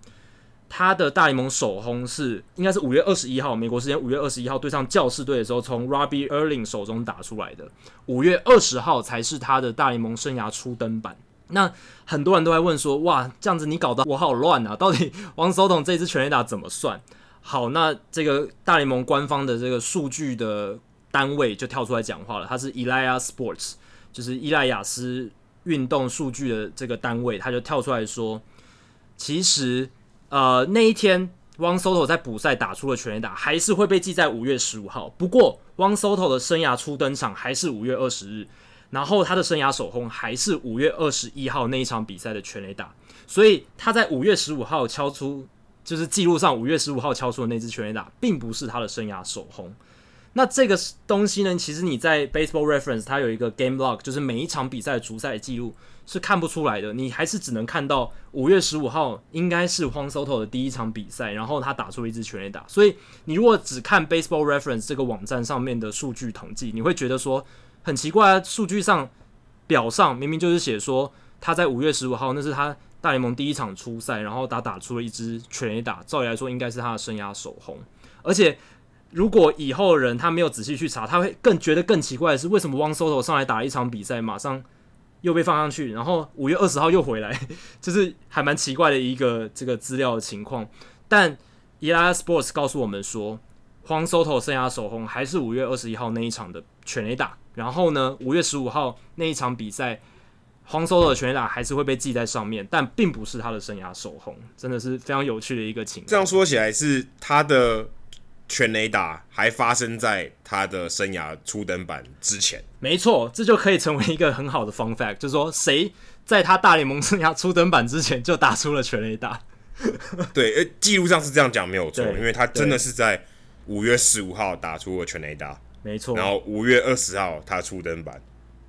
他的大联盟首轰是应该是五月二十一号，美国时间五月二十一号对上教士队的时候，从 Robbie Erling 手中打出来的。五月二十号才是他的大联盟生涯初登板。那很多人都在问说，哇，这样子你搞得我好乱啊！到底王守统这支全垒打怎么算？好，那这个大联盟官方的这个数据的单位就跳出来讲话了，他是 ELIASPORTS，就是伊莱亚斯运动数据的这个单位，他就跳出来说，其实呃那一天王守统在补赛打出了全垒打，还是会被记在五月十五号。不过王守统的生涯初登场还是五月二十日。然后他的生涯首轰还是五月二十一号那一场比赛的全垒打，所以他在五月十五号敲出，就是记录上五月十五号敲出的那支全垒打，并不是他的生涯首轰。那这个东西呢，其实你在 Baseball Reference 它有一个 Game Log，就是每一场比赛的主赛记录是看不出来的，你还是只能看到五月十五号应该是 Juan Soto 的第一场比赛，然后他打出了一支全垒打。所以你如果只看 Baseball Reference 这个网站上面的数据统计，你会觉得说。很奇怪啊，数据上表上明明就是写说他在五月十五号，那是他大联盟第一场初赛，然后打打出了一支全垒打，照理来说应该是他的生涯首轰。而且如果以后人他没有仔细去查，他会更觉得更奇怪的是，为什么汪 Soto 上来打一场比赛，马上又被放上去，然后五月二十号又回来，[LAUGHS] 就是还蛮奇怪的一个这个资料的情况。但 ESPN Sports 告诉我们说黄 Soto 生涯首轰还是五月二十一号那一场的全垒打。然后呢，五月十五号那一场比赛黄 Soto 的全垒打还是会被记在上面，但并不是他的生涯首轰，真的是非常有趣的一个情况。这样说起来，是他的全垒打还发生在他的生涯初登板之前。没错，这就可以成为一个很好的 fun fact，就是说谁在他大联盟生涯初登板之前就打出了全垒打。对，呃，记录上是这样讲没有错，因为他真的是在五月十五号打出了全垒打。没错，然后五月二十号他初登板，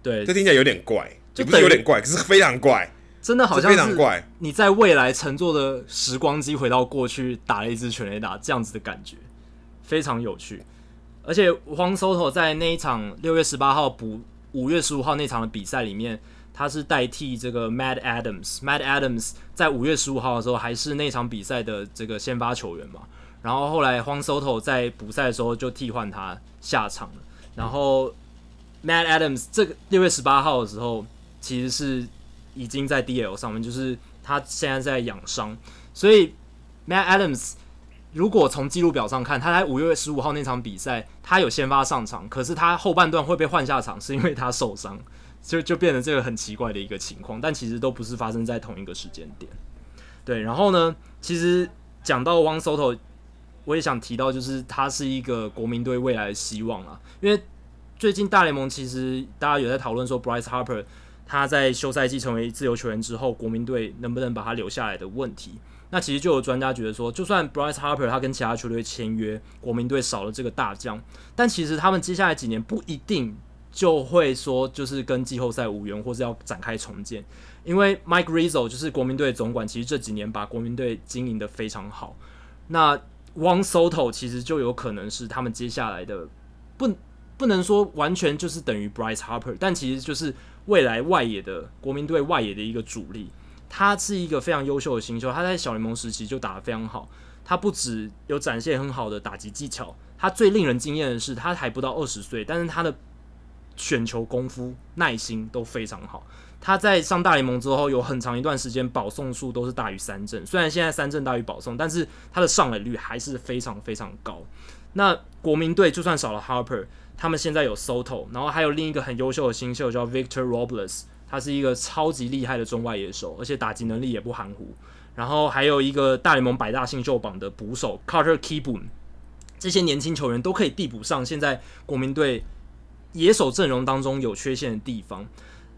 对，这听起来有点怪，就不是有点怪，可是非常怪，真的好像非常怪。你在未来乘坐的时光机回到过去打了一支全垒打，这样子的感觉非常有趣。而且 Juan Soto 在那一场六月十八号补五月十五号那场的比赛里面，他是代替这个 Matt Adams。Matt Adams 在五月十五号的时候还是那场比赛的这个先发球员嘛。然后后来 Juan Soto 在补赛的时候就替换他下场了。然后 Matt Adams 这个六月十八号的时候其实是已经在 DL 上面，就是他现在在养伤。所以 Matt Adams 如果从记录表上看，他在五月十五号那场比赛他有先发上场，可是他后半段会被换下场，是因为他受伤，就就变成这个很奇怪的一个情况。但其实都不是发生在同一个时间点。对，然后呢，其实讲到 Juan Soto。我也想提到，就是他是一个国民队未来的希望啊，因为最近大联盟其实大家有在讨论说，Bryce Harper 他在休赛季成为自由球员之后，国民队能不能把他留下来的问题。那其实就有专家觉得说，就算 Bryce Harper 他跟其他球队签约，国民队少了这个大将，但其实他们接下来几年不一定就会说就是跟季后赛无缘，或是要展开重建，因为 Mike Rizzo 就是国民队总管，其实这几年把国民队经营的非常好。那 Juan Soto 其实就有可能是他们接下来的不不能说完全就是等于 Bryce Harper，但其实就是未来外野的国民队外野的一个主力。他是一个非常优秀的新秀，他在小联盟时期就打得非常好。他不只有展现很好的打击技巧，他最令人惊艳的是他还不到二十岁，但是他的选球功夫、耐心都非常好。他在上大联盟之后，有很长一段时间保送数都是大于三振。虽然现在三振大于保送，但是他的上垒率还是非常非常高。那国民队就算少了 Harper，他们现在有 Soto，然后还有另一个很优秀的新秀叫 Victor Robles，他是一个超级厉害的中外野手，而且打击能力也不含糊。然后还有一个大联盟百大新秀榜的捕手 Carter Kieboom，这些年轻球员都可以递补上现在国民队野手阵容当中有缺陷的地方。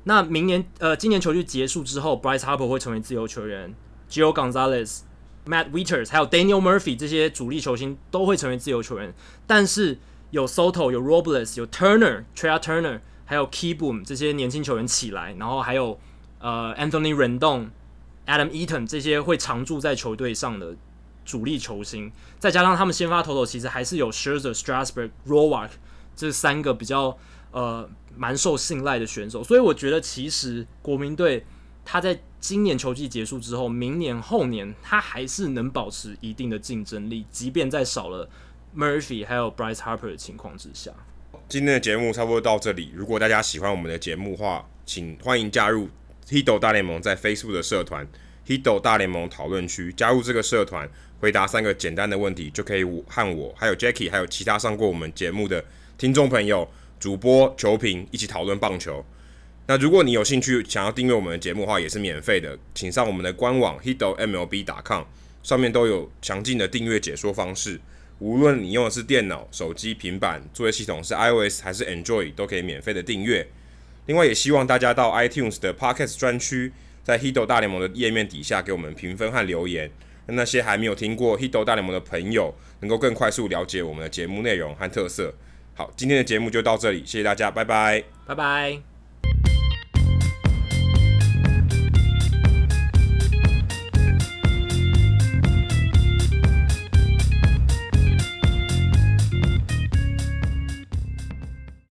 那明年呃，今年球季结束之后，Bryce Harper 会成为自由球员，Gio Gonzalez、Matt Wieters 还有 Daniel Murphy 这些主力球星都会成为自由球员。但是有 Soto、有 Robles、有 Turner、Trea Turner，还有 Kieboom 这些年轻球员起来，然后还有呃 Anthony Rendon、Adam Eaton 这些会常驻在球队上的主力球星，再加上他们先发投手其实还是有 Scherzer、Strasburg、Roark 这三个比较呃。蛮受信赖的选手，所以我觉得其实国民队他在今年球季结束之后，明年后年他还是能保持一定的竞争力，即便在少了 Murphy 还有 Bryce Harper 的情况之下。今天的节目差不多到这里，如果大家喜欢我们的节目的话，请欢迎加入 Hito 大联盟在 Facebook 的社团 Hito 大联盟讨论区，加入这个社团，回答三个简单的问题，就可以和我还有 Jackie 还有其他上过我们节目的听众朋友。主播、球评一起讨论棒球。那如果你有兴趣想要订阅我们的节目的话，也是免费的，请上我们的官网 hitomlb.com，上面都有详尽的订阅解说方式。无论你用的是电脑、手机、平板，作业系统是 iOS 还是 Android，都可以免费的订阅。另外，也希望大家到 iTunes 的 Podcast 专区，在 Hido 大联盟的页面底下给我们评分和留言，让那些还没有听过 Hido 大联盟的朋友，能够更快速了解我们的节目内容和特色。好，今天的节目就到这里，谢谢大家，拜拜，拜拜。